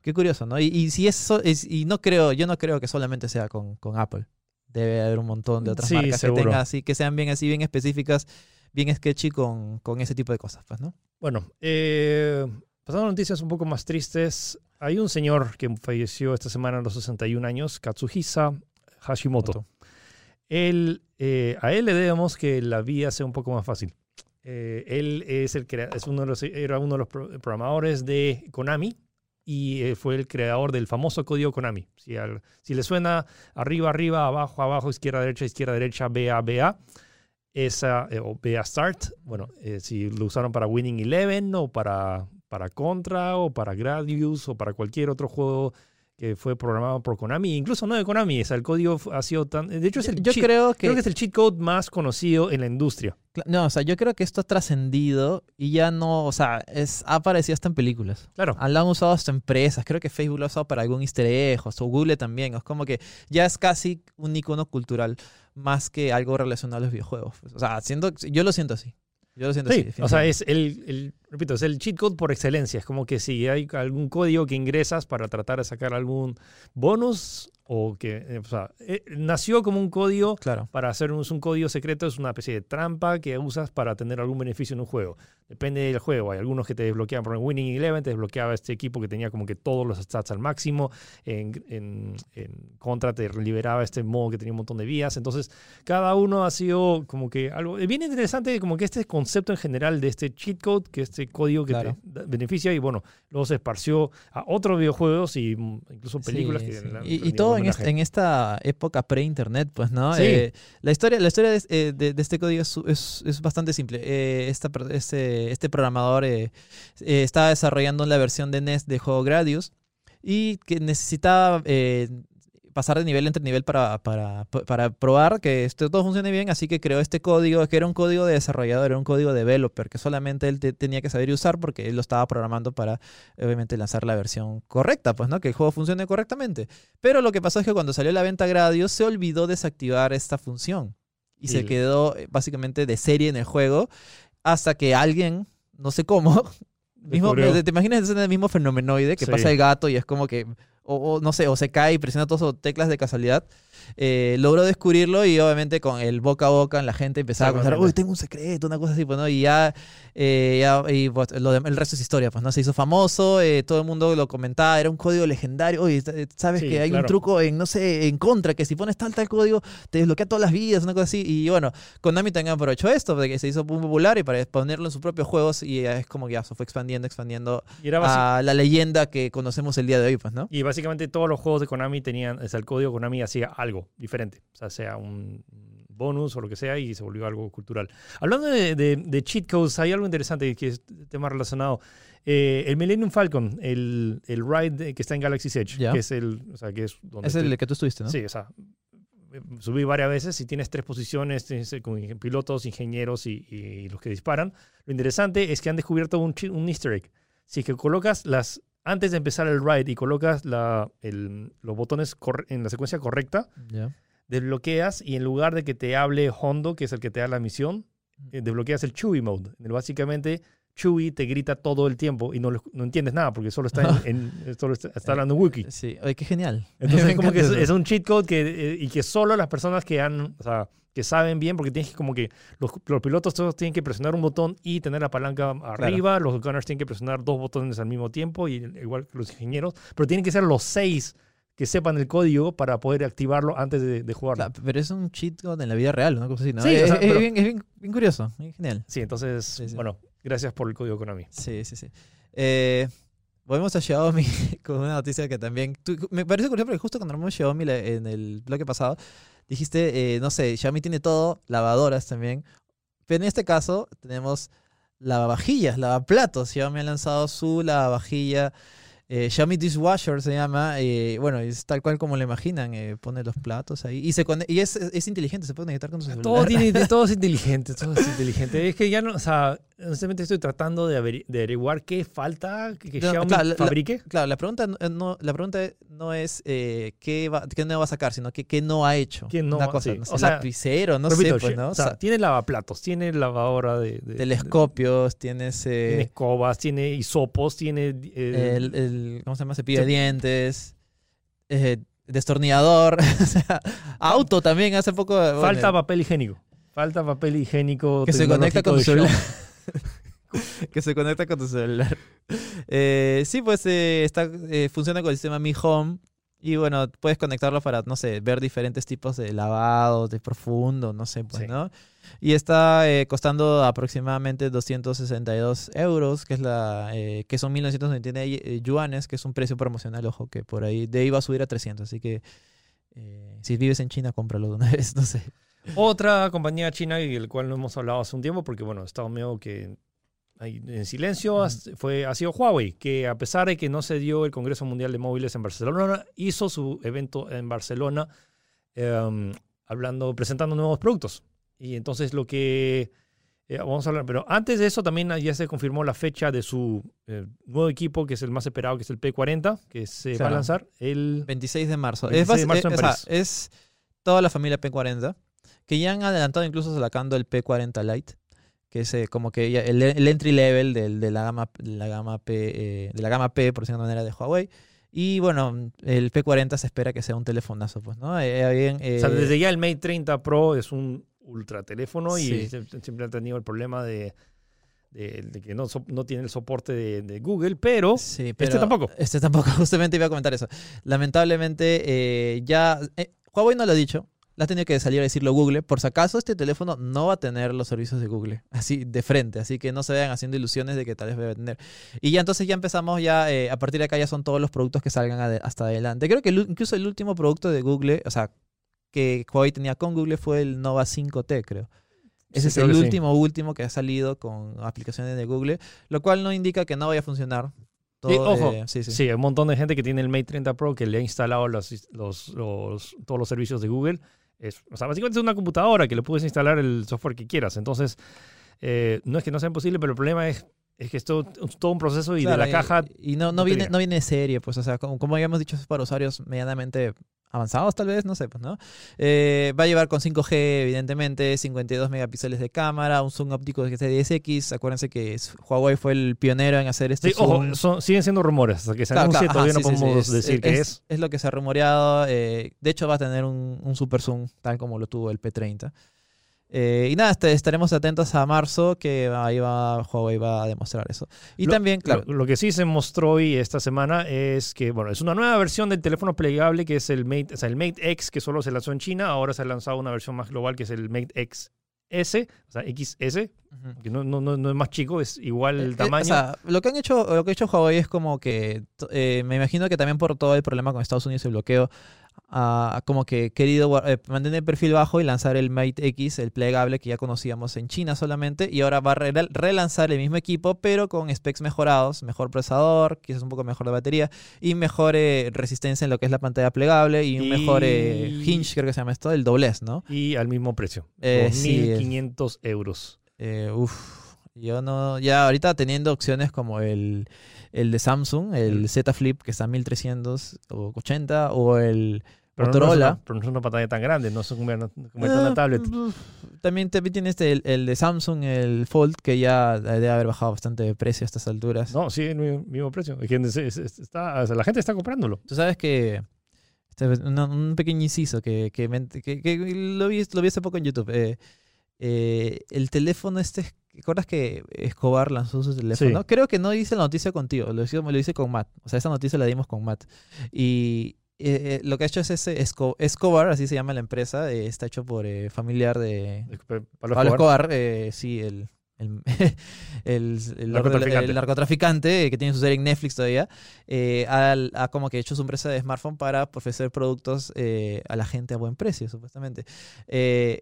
qué curioso, ¿no? Y, y si eso, es, y no creo, yo no creo que solamente sea con, con Apple. Debe haber un montón de otras Sí, marcas seguro. que tengan así, que sean bien así, bien específicas, bien sketchy con, con ese tipo de cosas, pues, ¿no? Bueno, eh, pasando a noticias un poco más tristes, hay un señor que falleció esta semana a los 61 años, Katsuhisa Hashimoto. Él, eh, a él le debemos que la vía sea un poco más fácil. Eh, él es el es uno de los, era uno de los pro- programadores de Konami y fue el creador del famoso código Konami. Si, al- si le suena arriba, arriba, abajo, abajo, izquierda, derecha, izquierda, derecha, BA, BA, esa, eh, o Start, bueno, eh, si lo usaron para Winning Eleven o para, para Contra o para Gradius o para cualquier otro juego que fue programado por Konami, incluso no de Konami, o sea, el código ha sido tan... De hecho, es el Yo cheat- creo que, creo que es el cheat code más conocido en la industria. No, o sea, yo creo que esto ha trascendido y ya no, o sea, es, ha aparecido hasta en películas. Claro. Lo han usado hasta empresas. Creo que Facebook lo ha usado para algún easter egg, o Google también. Es como que ya es casi un icono cultural más que algo relacionado a los videojuegos. pues. O sea, yo lo siento así. Yo lo siento Sí, así. o sea, es el, el- repito, es el cheat code por excelencia. Es como que si hay algún código que ingresas para tratar de sacar algún bonus o que, eh, o sea, eh, nació como un código Claro. para hacer un, un código secreto, es una especie de trampa que usas para tener algún beneficio en un juego. Depende del juego. Hay algunos que te desbloqueaban, por ejemplo, Winning Eleven te desbloqueaba este equipo que tenía como que todos los stats al máximo. En, en- en Contra te liberaba este modo que tenía un montón de vías. Entonces, cada uno ha sido como que algo es bien interesante, como que este concepto en general de este cheat code, que este código que Claro. te beneficia y bueno, luego se esparció a otros videojuegos y mm, incluso películas. Sí, que sí. Y, todo en, este- en esta época pre-internet, pues, ¿no? Sí. Eh, la historia, la historia de, eh, de- de este código es, es- es bastante simple. Eh, esta este, este programador eh, eh, estaba desarrollando la versión de NES de juego Gradius y que necesitaba eh, pasar de nivel entre nivel para, para, para probar que esto todo funcione bien, así que creó este código, que era un código de desarrollador, era un código developer, que solamente él te- tenía que saber usar porque él lo estaba programando para, obviamente, lanzar la versión correcta, pues, ¿no? Que el juego funcione correctamente. Pero lo que pasó es que cuando salió la venta Gradius, se olvidó desactivar esta función. Y se quedó eh, básicamente de serie en el juego hasta que alguien, no sé cómo, mismo. ¿te imaginas ese mismo fenomenoide que Sí. pasa el gato y es como que, o, o no sé, o se cae y presiona todas sus teclas de casualidad? Eh, logró descubrirlo y obviamente con el boca a boca la gente empezaba a contar, uy, tengo un secreto, una cosa así, pues, ¿no? Y ya, eh, ya y, pues, lo dem- el resto es historia, pues, ¿no? Se hizo famoso, eh, todo el mundo lo comentaba, era un código legendario, oye, sabes Sí, que hay claro. un truco en, no sé, en contra, que si pones tal, tal código, te desbloquea todas las vidas, una cosa así. Y bueno, Konami también aprovechó esto, de que se hizo muy popular y para ponerlo en sus propios juegos y es como que ya se fue expandiendo, expandiendo Y era basi- a la leyenda que conocemos el día de hoy, pues, ¿no? Y básicamente todos los juegos de Konami tenían, o sea, el código Konami hacía algo diferente, o sea, sea un bonus o lo que sea, y se volvió algo cultural. Hablando de, de- de cheat codes, hay algo interesante que es tema relacionado. Eh, el Millennium Falcon, el, el ride que está en Galaxy's Edge, Ya. que es el, o sea, que es donde Es te- el que tú estuviste, ¿no? Sí, o sea, subí varias veces y tienes tres posiciones, tienes, eh, con pilotos, ingenieros y, y los que disparan. Lo interesante es que han descubierto un, un easter egg. Si es que colocas las, antes de empezar el ride y colocas la, el- los botones en la secuencia correcta, desbloqueas y en lugar de que te hable Hondo, que es el que te da la misión, eh, desbloqueas el Chewie mode. En el- Básicamente, Chewie te grita todo el tiempo y no, entiendes nada porque solo está, en, en- solo está, está hablando Wookiee. Sí, oye, qué genial. Entonces, como que es, un cheat code que, eh, y que solo las personas que han, o sea, que saben bien, porque tienes que como que los, los pilotos todos tienen que presionar un botón y tener la palanca arriba, los gunners tienen que presionar dos botones al mismo tiempo, y igual que los ingenieros, pero tienen que ser los seis que sepan el código para poder activarlo antes de, de jugarlo. Claro, pero es un cheat code en la vida real, una cosa así, ¿no? Sí, es, o sea, es pero- bien, es bien- bien curioso, bien genial. Sí, entonces, Sí, sí. bueno, gracias por el código Konami. Sí, sí, sí. Eh, volvemos a Xiaomi con una noticia que también... tú- me parece curioso porque justo cuando hablamos de Xiaomi en el bloque pasado, dijiste, eh, no sé, Xiaomi tiene todo, lavadoras también, pero en este caso tenemos lavavajillas, lavaplatos. Xiaomi ha lanzado su lavavajilla Eh, Xiaomi Dishwasher se llama, eh, bueno, es tal cual como lo imaginan, eh, pone los platos ahí y se y es, es, inteligente, se puede conectar con su celular. Todo, tiene, todo es inteligente, todo es inteligente. Es que ya no, o sea, honestamente estoy tratando de, de averiguar qué falta que, Xiaomi fabrique. claro, la pregunta no, la pregunta no es qué, va, qué no va a sacar, sino que qué no ha hecho. ¿Qué no, Una cosa, no sé, o sea, lapicero, no sé, pues, ¿no? O sea, tiene lavaplatos, tiene lavadora de... telescopios, tienes... tiene escobas, tiene hisopos, tiene... el ¿cómo se llama? Cepillo de dientes, eh, destornillador, auto también hace poco. Falta papel higiénico. Falta papel higiénico. Que se conecta con tu celular. que se conecta con tu celular. sí, pues eh, está, eh, funciona con el sistema Mi Home. Y bueno, puedes conectarlo para, no sé, ver diferentes tipos de lavados, de profundo, no sé, pues, ¿no? Y está eh, costando aproximadamente 262 euros, que, es la, eh, que son 1999 eh, yuanes, que es un precio promocional, ojo, que por ahí de ahí va a subir a 300. Así que si vives en China, cómpralo de una vez, no sé. Otra compañía china, y del cual no hemos hablado hace un tiempo, porque bueno, estado medio que en silencio, fue, ha sido Huawei, que a pesar de que no se dio el Congreso Mundial de Móviles en Barcelona, hizo su evento en Barcelona em, hablando, presentando nuevos productos. Y entonces lo que eh, vamos a hablar, pero antes de eso también ya se confirmó la fecha de su eh, nuevo equipo, que es el más esperado, que es el P40, que se va a lanzar el 26 de marzo. es, de marzo eh, es, toda la familia P40, que ya han adelantado incluso sacando el P40 Lite, que es como que el, entry level del, de la gama, la gama P, de la gama P, por decirlo de manera, de Huawei. Y bueno, el P40 se espera que sea un telefonazo, pues, ¿no? o sea, desde ya el Mate 30 Pro es un ultra teléfono y siempre han tenido el problema de, que no, no tiene el soporte de, Google, pero, este tampoco. Este tampoco, justamente iba a comentar eso. Lamentablemente, eh, ya eh, Huawei no lo ha dicho, la ha tenido que salir a decirlo Google. Por si acaso, este teléfono no va a tener los servicios de Google, así de frente. Así que no se vayan haciendo ilusiones de que tal vez va a tener. Y ya entonces ya empezamos, ya eh, a partir de acá ya son todos los productos que salgan hasta adelante. Creo que incluso el último producto de Google, o sea, que Huawei tenía con Google fue el Nova 5T, creo. Ese es el último, último que ha salido con aplicaciones de Google, lo cual no indica que no vaya a funcionar. ojo, eh, sí, sí. hay un montón de gente que tiene el Mate 30 Pro que le ha instalado los, los, todos los servicios de Google. Es, o sea, básicamente es una computadora que le puedes instalar el software que quieras. Entonces, eh, no es que no sea imposible, pero el problema es es que es todo, un proceso y de la caja. Y no, no, viene, no viene serie, pues, o sea, como, como habíamos dicho, es para usuarios medianamente avanzados tal vez, no sé, pues, ¿no? Eh, va a llevar con 5G, evidentemente, 52 megapíxeles de cámara, un zoom óptico de 10X. Acuérdense que Huawei fue el pionero en hacer este zoom. Ojo, siguen siendo rumores, hasta que se anuncie todavía no podemos decir qué es, es, lo que se ha rumoreado. Eh, de hecho, va a tener un, un super zoom, tal como lo tuvo el P30. Eh, y nada, este, estaremos atentos a marzo, que ahí va Huawei va a demostrar eso. Y también, claro. Lo, que sí se mostró hoy esta semana es que, bueno, es una nueva versión del teléfono plegable que es el Mate, o sea, el Mate X, que solo se lanzó en China. Ahora se ha lanzado una versión más global que es el Mate X S, o sea, XS, que no, no, no, es más chico, es igual el eh, eh, tamaño. o sea, lo que han hecho, lo que ha hecho Huawei es como que, me imagino que también por todo el problema con Estados Unidos y el bloqueo, como que querido eh, mantener el perfil bajo y lanzar el Mate X, el plegable que ya conocíamos en China solamente, y ahora va a relanzar el mismo equipo, pero con specs mejorados, mejor procesador, quizás un poco mejor de batería, y mejor eh, resistencia en lo que es la pantalla plegable, y, un mejor eh, hinge, creo que se llama esto, el doblez, ¿no? Y al mismo precio, 2.500 euros. uf, yo no, ya ahorita teniendo opciones como el el de Samsung, el Z Flip que está a 1380 o el pero Motorola. No pero no es una pantalla tan grande, no es como una eh, tablet. También, también tiene este, el, de Samsung, el Fold, que ya debe haber bajado bastante de precio a estas alturas. No, sí, el mismo, precio. Está, la gente está comprándolo. Tú sabes que. Este, un, pequeño inciso que, que, lo, vi, lo vi hace poco en YouTube. Eh, eh, el teléfono este, ¿recuerdas que Escobar lanzó su teléfono? Creo que no dice la noticia contigo, lo hice, lo hice con Matt. O sea, esa noticia la dimos con Matt. Y eh, lo que ha hecho es ese Escobar, así se llama la empresa, eh, está hecho por eh, familiar de Pablo, Escobar, sí, el, el, narcotraficante. que tiene su serie en Netflix todavía, ha, como que hecho su empresa de smartphone para ofrecer productos a la gente a buen precio, supuestamente.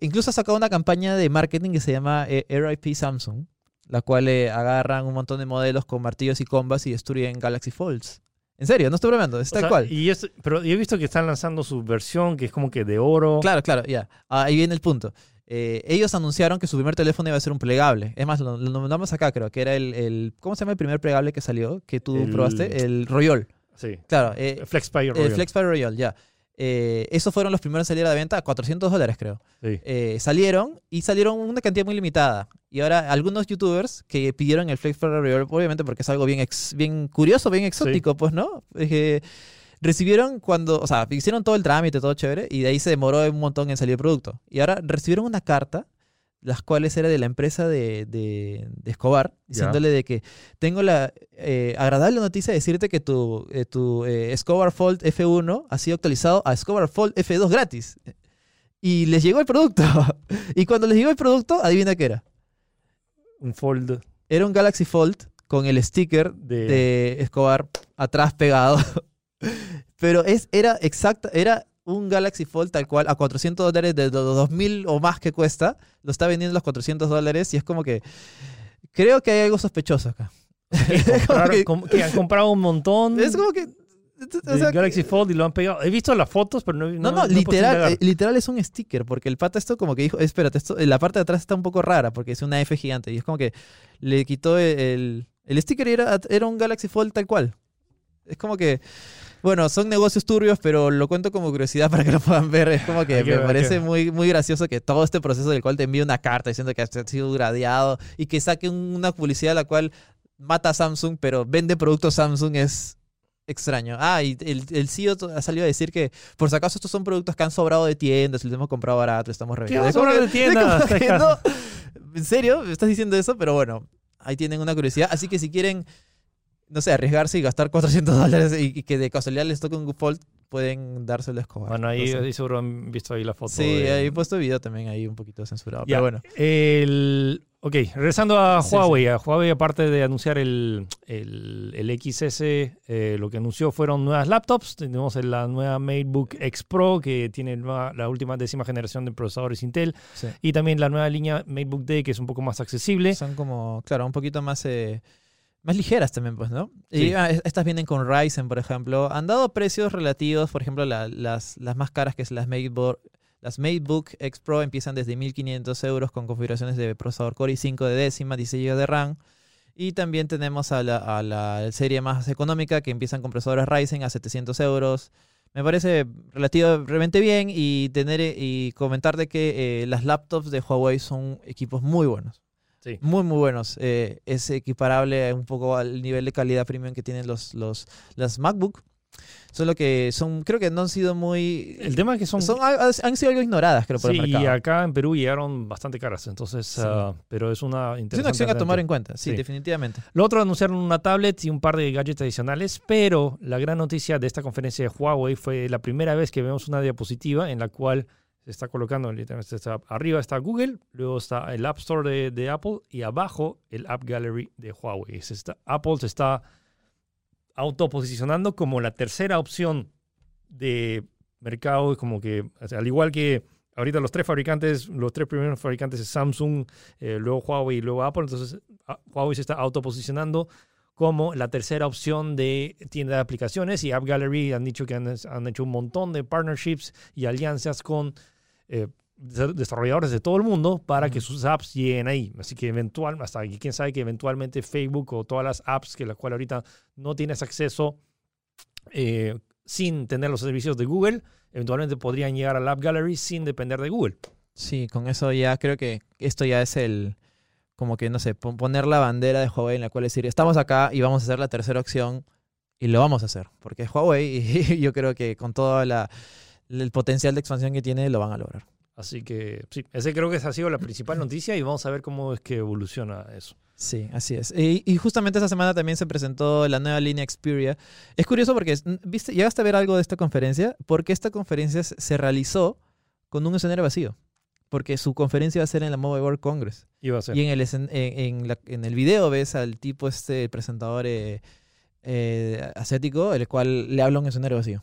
incluso ha sacado una campaña de marketing que se llama RIP Samsung, la cual agarran un montón de modelos con martillos y combas y destruyen Galaxy Folds. En serio, no estoy bromeando, es O tal sea, cual. Y es, pero yo he visto que están lanzando su versión que es como que de oro. Claro, claro, ya. Ah, Ahí viene el punto. Eh, ellos anunciaron que su primer teléfono iba a ser un plegable. Es más, lo, lo nombramos acá, creo, que era el, el- ¿Cómo se llama el primer plegable que salió? Que tú El- probaste. El Royal. Sí. Claro, eh, FlexPay el Royal. FlexPay Royal, ya. Eh, esos fueron los primeros en salir a la venta a 400 dólares, creo. Sí. Eh, salieron y salieron una cantidad muy limitada. Y ahora algunos youtubers que pidieron el FlexPay Royal, obviamente porque es algo bien, ex- bien curioso, bien exótico, pues, ¿no? Que recibieron cuando, o sea, hicieron todo el trámite, todo chévere, y de ahí se demoró un montón en salir el producto. Y ahora recibieron una carta, las cuales era de la empresa de, de- de Escobar, diciéndole de que tengo la eh, agradable noticia de decirte que tu, eh, tu eh, Escobar Fold F1 ha sido actualizado a Escobar Fold F2 gratis. Y les llegó el producto. y cuando les llegó el producto, adivina qué era. Un fold Era un Galaxy Fold con el sticker de. de Escobar atrás pegado. Pero es, era exacta, era un Galaxy Fold tal cual a 400 dólares de los 2000 o más que cuesta. Lo está vendiendo a los 400 dólares y es como que creo que hay algo sospechoso acá. Que- com- que han comprado un montón es como que... o de sea, Galaxy Fold y lo han pegado. He visto las fotos, pero no he No, no, a literal, eh, literal es un sticker, porque el pata esto como que dijo, espérate, esto, la parte de atrás está un poco rara, porque es una F gigante, y es como que le quitó el, el sticker y era, era un Galaxy Fold tal cual. Es como que, bueno, son negocios turbios, pero lo cuento como curiosidad para que lo puedan ver. Es como que me parece muy, muy gracioso que todo este proceso del cual te envía una carta diciendo que ha sido gradeado y que saque un- una publicidad la cual mata a Samsung, pero vende productos Samsung es extraño. Ah, y el, el CEO ha salido a decir que por si acaso estos son productos que han sobrado de tiendas, los hemos comprado barato, los estamos ¿Qué revendiendo. sobrar que- de tiendas? ¿En serio? ¿Me estás diciendo eso? Pero bueno, ahí tienen una curiosidad. Así que si quieren, no sé, arriesgarse y gastar 400 dólares y, y que de casualidad les toque un Fold, pueden dárselo a Escobar. Bueno, ahí, seguro han visto ahí la foto. Sí, de- ahí he puesto video también ahí un poquito censurado. Ya, Pero bueno. El, ok, regresando a Sí, Huawei. A Huawei, aparte de anunciar el, el, el XS, eh, lo que anunció fueron nuevas laptops. Tenemos la nueva MateBook X Pro, que tiene nueva- la última décima generación de procesadores Intel. Sí. Y también la nueva línea MateBook D, que es un poco más accesible. Son como, claro, un poquito más, eh, más ligeras también, pues, ¿no? Sí. Y ah, es- estas vienen con Ryzen, por ejemplo. Han dado precios relativos, por ejemplo, la- las, las más caras, que es las MateBook, las MateBook X Pro, empiezan desde 1.500 euros con configuraciones de procesador Core i5 de décima, 16 GB de RAM. Y también tenemos a la, a la serie más económica, que empiezan con procesadores Ryzen a 700 euros. Me parece relativamente bien y tener eh, y comentar de que eh, las laptops de Huawei son equipos muy buenos. Sí. Muy, muy buenos. Eh, es equiparable un poco al nivel de calidad premium que tienen los, los, las MacBook. Solo que son, creo que no han sido muy... El tema es que son... son han sido algo ignoradas, creo, por sí, el y mercado. acá en Perú llegaron bastante caras, entonces, Sí. ah, pero es una Es una acción a tomar en cuenta, sí, Sí. definitivamente. Lo otro, anunciaron una tablet y un par de gadgets adicionales, pero la gran noticia de esta conferencia de Huawei fue la primera vez que vemos una diapositiva en la cual se está colocando, literalmente arriba está Google, luego está el App Store de, Apple y abajo el App Gallery de Huawei. Se Apple se está autoposicionando como la tercera opción de mercado, como que, al igual que ahorita los tres fabricantes, los tres primeros fabricantes es Samsung, eh, luego Huawei y luego Apple, entonces a- Huawei se está autoposicionando como la tercera opción de tienda de aplicaciones y App Gallery han dicho que han, han hecho un montón de partnerships y alianzas con eh, de- desarrolladores de todo el mundo para que sus apps lleguen ahí. Así que eventual, hasta aquí, quién sabe que eventualmente Facebook o todas las apps que la cual ahorita no tienes acceso eh, sin tener los servicios de Google, eventualmente podrían llegar al App Gallery sin depender de Google. Sí, con eso ya creo que esto ya es el, como que, no sé, pon- poner la bandera de Huawei en la cual decir, estamos acá y vamos a hacer la tercera opción y lo vamos a hacer, porque es Huawei y yo creo que con todo la, el potencial de expansión que tiene lo van a lograr. Así que sí, ese creo que esa ha sido la principal noticia y vamos a ver cómo es que evoluciona eso. Sí, así es. Y, y justamente esta semana también se presentó la nueva línea Xperia. Es curioso porque, ¿viste? ¿Llegaste a ver algo de esta conferencia? Porque esta conferencia se realizó con un escenario vacío. Porque su conferencia va a ser en la Mobile World Congress. Iba a ser. Y en el, en, en la- en el video ves al tipo este, el presentador eh, eh, asiático, el cual le habla a un escenario vacío.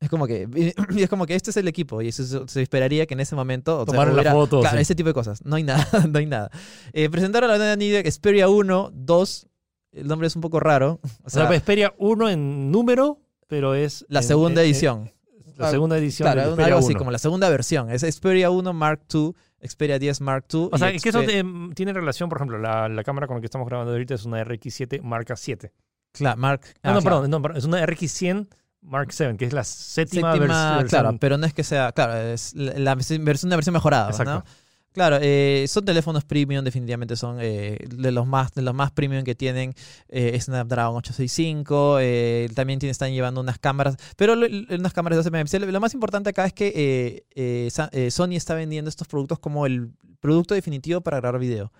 Es como que, y es como que este es el equipo y eso se, esperaría que en ese momento o sea, Tomaron la foto, Claro, sí. ese tipo de cosas. No hay nada, no hay nada. Eh, presentaron la nueva Xperia 1, 2 el nombre es un poco raro. O sea, Xperia 1 en número, pero es... La en- segunda en- edición. La segunda edición Claro, del Xperia algo así, 1. como la segunda versión. Es Xperia 1 Mark II, Xperia 10 Mark II. O sea, es que eso Xpe- te- tiene relación, por ejemplo, la, la cámara con la que estamos grabando ahorita es una RX7 marca 7. Cla- Mark, No, ah, no, claro. perdón, no, perdón, es una RX100 Mark 7, que es la séptima, Séptima, vers- versión. claro, pero no es que sea, claro, es la, la versión, una versión mejorada, ¿no? Claro, eh, son teléfonos premium, definitivamente son eh, de los más de los más premium que tienen eh, Snapdragon 865. eh, también tiene- están llevando unas cámaras, pero lo- unas cámaras de 12 megapíxeles. Lo más importante acá es que eh, eh, Sony está vendiendo estos productos como el producto definitivo para grabar video.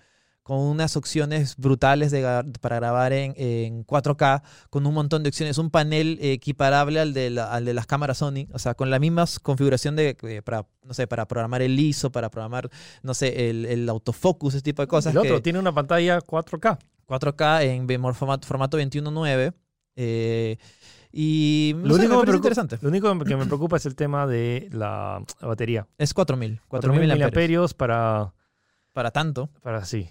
Con unas opciones brutales de, para grabar en, en 4K, con un montón de opciones, un panel equiparable al de, la- al de las cámaras Sony, o sea, con la misma configuración de, eh, para, no sé, para programar el ISO, para programar, no sé, el, el autofocus, ese tipo de cosas. el otro que- tiene una pantalla 4K. 4K en formato, formato 21.9. eh, y no Lo sé, único, me me interesante. preocupa, lo único que me preocupa es el tema de la batería. Es 4000. 4000 4000 miliamperios. miliamperios para, Para tanto. para sí.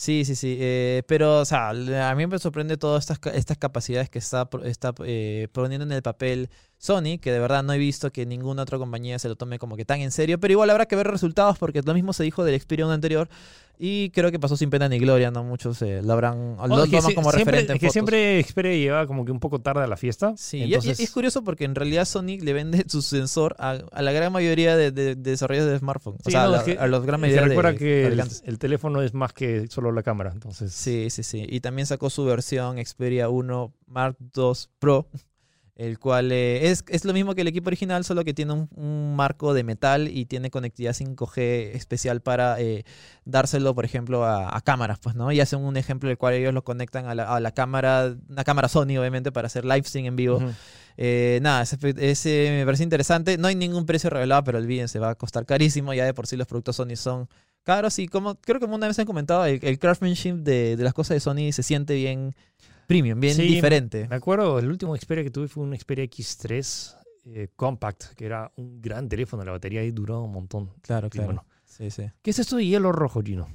Sí, sí, sí. eh, pero, o sea, a mí me sorprende todas estas, estas capacidades que está, está eh, poniendo en el papel Sony, que de verdad no he visto que ninguna otra compañía se lo tome como que tan en serio. Pero igual habrá que ver resultados porque lo mismo se dijo del Xperia 1 anterior y creo que pasó sin pena ni gloria, ¿no? Muchos eh, lo habrán lo Oh, toman como siempre, referente en que fotos. siempre Xperia llegaba como que un poco tarde a la fiesta. Sí, entonces, y, es curioso porque en realidad Sony le vende su sensor a, a la gran mayoría de, de- de desarrolladores de smartphones. Sí, o sea, no, a, la, a los gran mayoría recuerda de que el, el teléfono es más que solo la cámara. Entonces, Sí, sí, sí. Y también sacó su versión Xperia 1 Mark II Pro, el cual eh, es, es lo mismo que el equipo original, solo que tiene un, un marco de metal y tiene conectividad 5G especial para eh, dárselo, por ejemplo, a, a cámaras, pues, ¿no? Y hacen un ejemplo en el cual ellos lo conectan a la, a la cámara, una cámara Sony, obviamente, para hacer live stream en vivo. Eh, nada, ese, ese me parece interesante. No hay ningún precio revelado, pero olvídense, va a costar carísimo. Ya de por sí los productos Sony son caros. Y como creo que una vez han comentado, el, el craftsmanship de, de las cosas de Sony se siente bien premium, bien Sí, diferente. Me acuerdo, el último Xperia que tuve fue un Xperia X3 eh, Compact, que era un gran teléfono. La batería ahí duró un montón. Claro, claro. bueno, Sí, sí. ¿Qué es esto de hielo rojo, Gino?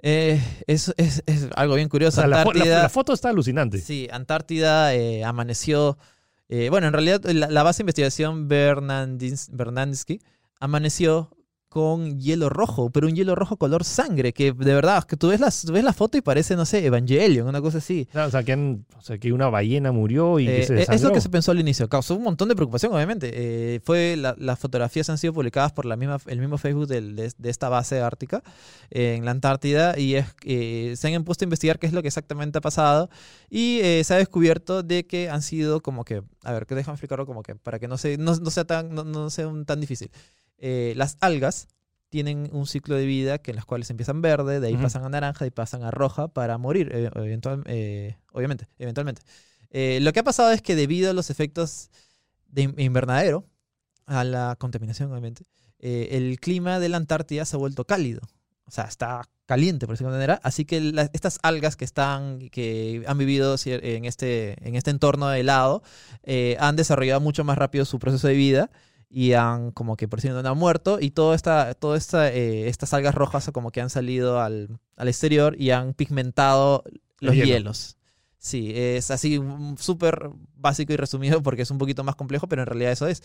Eh, es, es, es algo bien O curioso. la, foto está alucinante. Sí, Antártida eh, amaneció. eh, bueno, en realidad la, la base de investigación Bernandins- Bernandsky amaneció con hielo rojo, pero un hielo rojo color sangre, que de verdad, que tú ves, las, tú ves la foto y parece, no sé, Evangelion, una cosa así. O sea, que, han- o sea, que una ballena murió y que Eh, se eh, es lo que se pensó al inicio. Causó un montón de preocupación, obviamente. Eh, fue la- las fotografías han sido publicadas por la misma, el mismo Facebook del- de, de esta base ártica eh, en la Antártida y es, eh, se han puesto a investigar qué es lo que exactamente ha pasado y eh, se ha descubierto de que han sido como que, a ver, que déjame explicarlo como que para que no, se, no, no sea, tan, no, no sea un- tan difícil. Eh, las algas tienen un ciclo de vida que en las cuales empiezan verde, de ahí pasan a naranja, y pasan a roja para morir, eh, eventual- eh, obviamente, eventualmente. Eh, lo que ha pasado es que debido a los efectos de in- invernadero, a la contaminación obviamente, eh, el clima de la Antártida se ha vuelto cálido. O sea, está caliente, por decirlo de manera. Así que la- estas algas que están, que han vivido en este, en este entorno helado, eh, han desarrollado mucho más rápido su proceso de vida y han como que por no han muerto y toda esta, toda esta, eh, estas algas rojas como que han salido al, al exterior y han pigmentado los hielo. hielos. Sí, es así mm, súper básico y resumido porque es un poquito más complejo, pero en realidad eso es.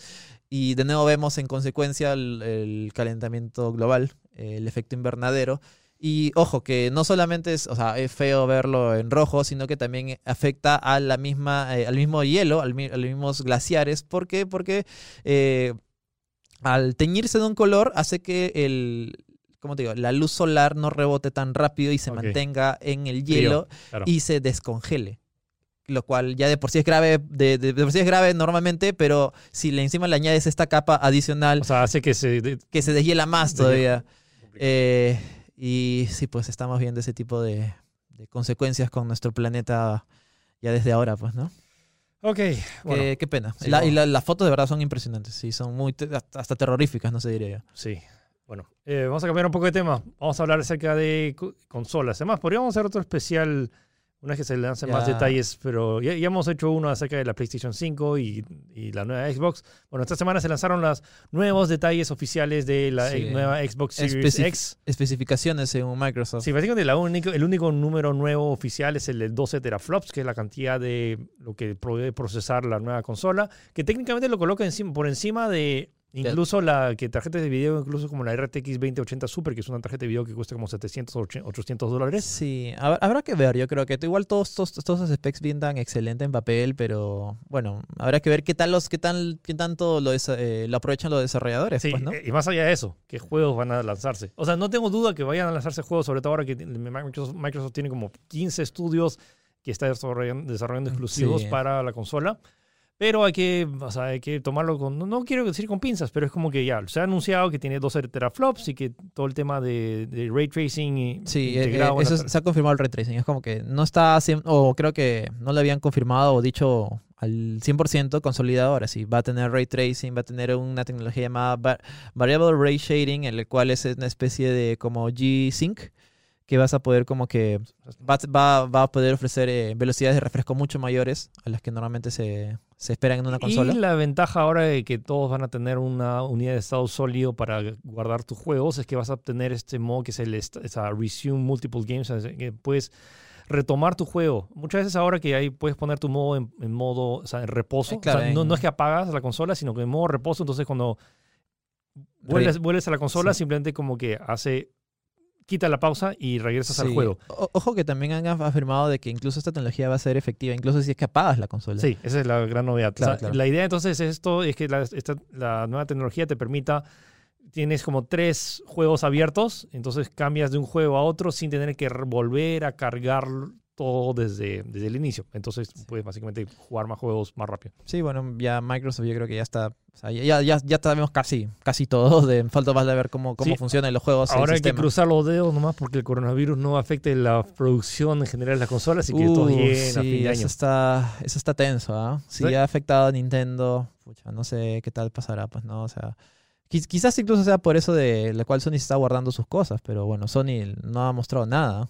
Y de nuevo vemos en consecuencia el, el calentamiento global, el efecto invernadero. Y ojo, que no solamente es, o sea, es feo verlo en rojo, sino que también afecta a la misma, eh, al mismo hielo, al mi- a los mismos glaciares. ¿Por qué? Porque eh, al teñirse de un color hace que el, ¿cómo te digo? La luz solar no rebote tan rápido y se mantenga en el Frío, hielo claro. y se descongele. Lo cual ya de por sí es grave, de, de- de por sí es grave normalmente, pero si le encima le añades esta capa adicional O sea, hace que se... de- que se deshiela más todavía. Eh, y sí, pues estamos viendo ese tipo de, de consecuencias con nuestro planeta ya desde ahora, pues, ¿no? Ok, bueno, qué, qué pena. sí, La- y la- las fotos de verdad son impresionantes, sí, son muy, te- hasta terroríficas, no sé, diría yo. sí. Bueno, eh, vamos a cambiar un poco de tema. Vamos a hablar acerca de co- consolas. Además, podríamos hacer otro especial una vez que se lancen más Ya. detalles, pero ya, ya hemos hecho uno acerca de la PlayStation 5 y, y la nueva Xbox. Bueno, esta semana se lanzaron los nuevos detalles oficiales de la Sí. nueva Xbox Series Especi- X. Especificaciones según Microsoft. Sí, básicamente la único, el único número nuevo oficial es el de 12 teraflops, que es la cantidad de lo que puede procesar la nueva consola, que técnicamente lo coloca encima, por encima de incluso la que tarjetas de video, incluso como la RTX 2080 Super, que es una tarjeta de video que cuesta como 700 o 800 dólares. Sí, hab- habrá que ver. Yo creo que igual todos, todos, todos esos specs pintan excelente en papel, pero bueno, habrá que ver qué tal los, qué tal, qué tanto lo, eh, lo aprovechan los desarrolladores, Sí, pues, ¿no? y más allá de eso, ¿qué juegos van a lanzarse? O sea, no tengo duda que vayan a lanzarse juegos, sobre todo ahora que Microsoft, Microsoft tiene como 15 estudios que está desarrollando, desarrollando exclusivos Sí. para la consola. Pero hay que, o sea, hay que tomarlo con, no, quiero decir con pinzas, pero es como que ya se ha anunciado que tiene 12 teraflops y que todo el tema de, de ray tracing y Sí, eh, eh, eso se ha confirmado el ray tracing. Es como que no está, cien- o creo que no lo habían confirmado o dicho al 100% consolidado. Ahora sí, va a tener ray tracing, va a tener una tecnología llamada va- Variable Ray Shading, en el cual es una especie de como G-Sync, que vas a poder como que va, va, va a poder ofrecer eh, velocidades de refresco mucho mayores a las que normalmente se, se esperan en una consola. Y la ventaja ahora de que todos van a tener una unidad de estado sólido para guardar tus juegos es que vas a obtener este modo que es el Resume Multiple Games, que puedes retomar tu juego. Muchas veces ahora que ahí puedes poner tu modo en, en modo, o sea, en reposo. Claro, O sea, no, es que apagas la consola, sino que en modo reposo, entonces cuando vuelves, vuelves a la consola, Sí. simplemente como que hace, quita la pausa y regresas al juego. O- ojo que también han afirmado de que incluso esta tecnología va a ser efectiva, incluso si es que apagas la consola. Sí, esa es la gran novedad. O Claro, sea, claro. La idea entonces es esto, es que la, esta- la nueva tecnología te permita, tienes como tres juegos abiertos, entonces cambias de un juego a otro sin tener que volver a cargar todo desde, desde el inicio. Entonces puedes básicamente jugar más juegos más rápido. Sí, bueno, ya Microsoft yo creo que ya está, o sea, ya, ya, ya sabemos casi, casi todo, de, falta más de ver cómo, cómo Sí. funcionan los juegos. Ahora hay que sistema. cruzar los dedos nomás porque el coronavirus no afecte la producción en general de las consolas y que todo bien a sí, fin de eso año. está, eso está tenso, ¿ah? Si Sí. ha afectado a Nintendo, pucha, no sé qué tal pasará, pues no, o sea, quiz- quizás incluso sea por eso de la cual Sony se está guardando sus cosas, pero bueno, Sony no ha mostrado nada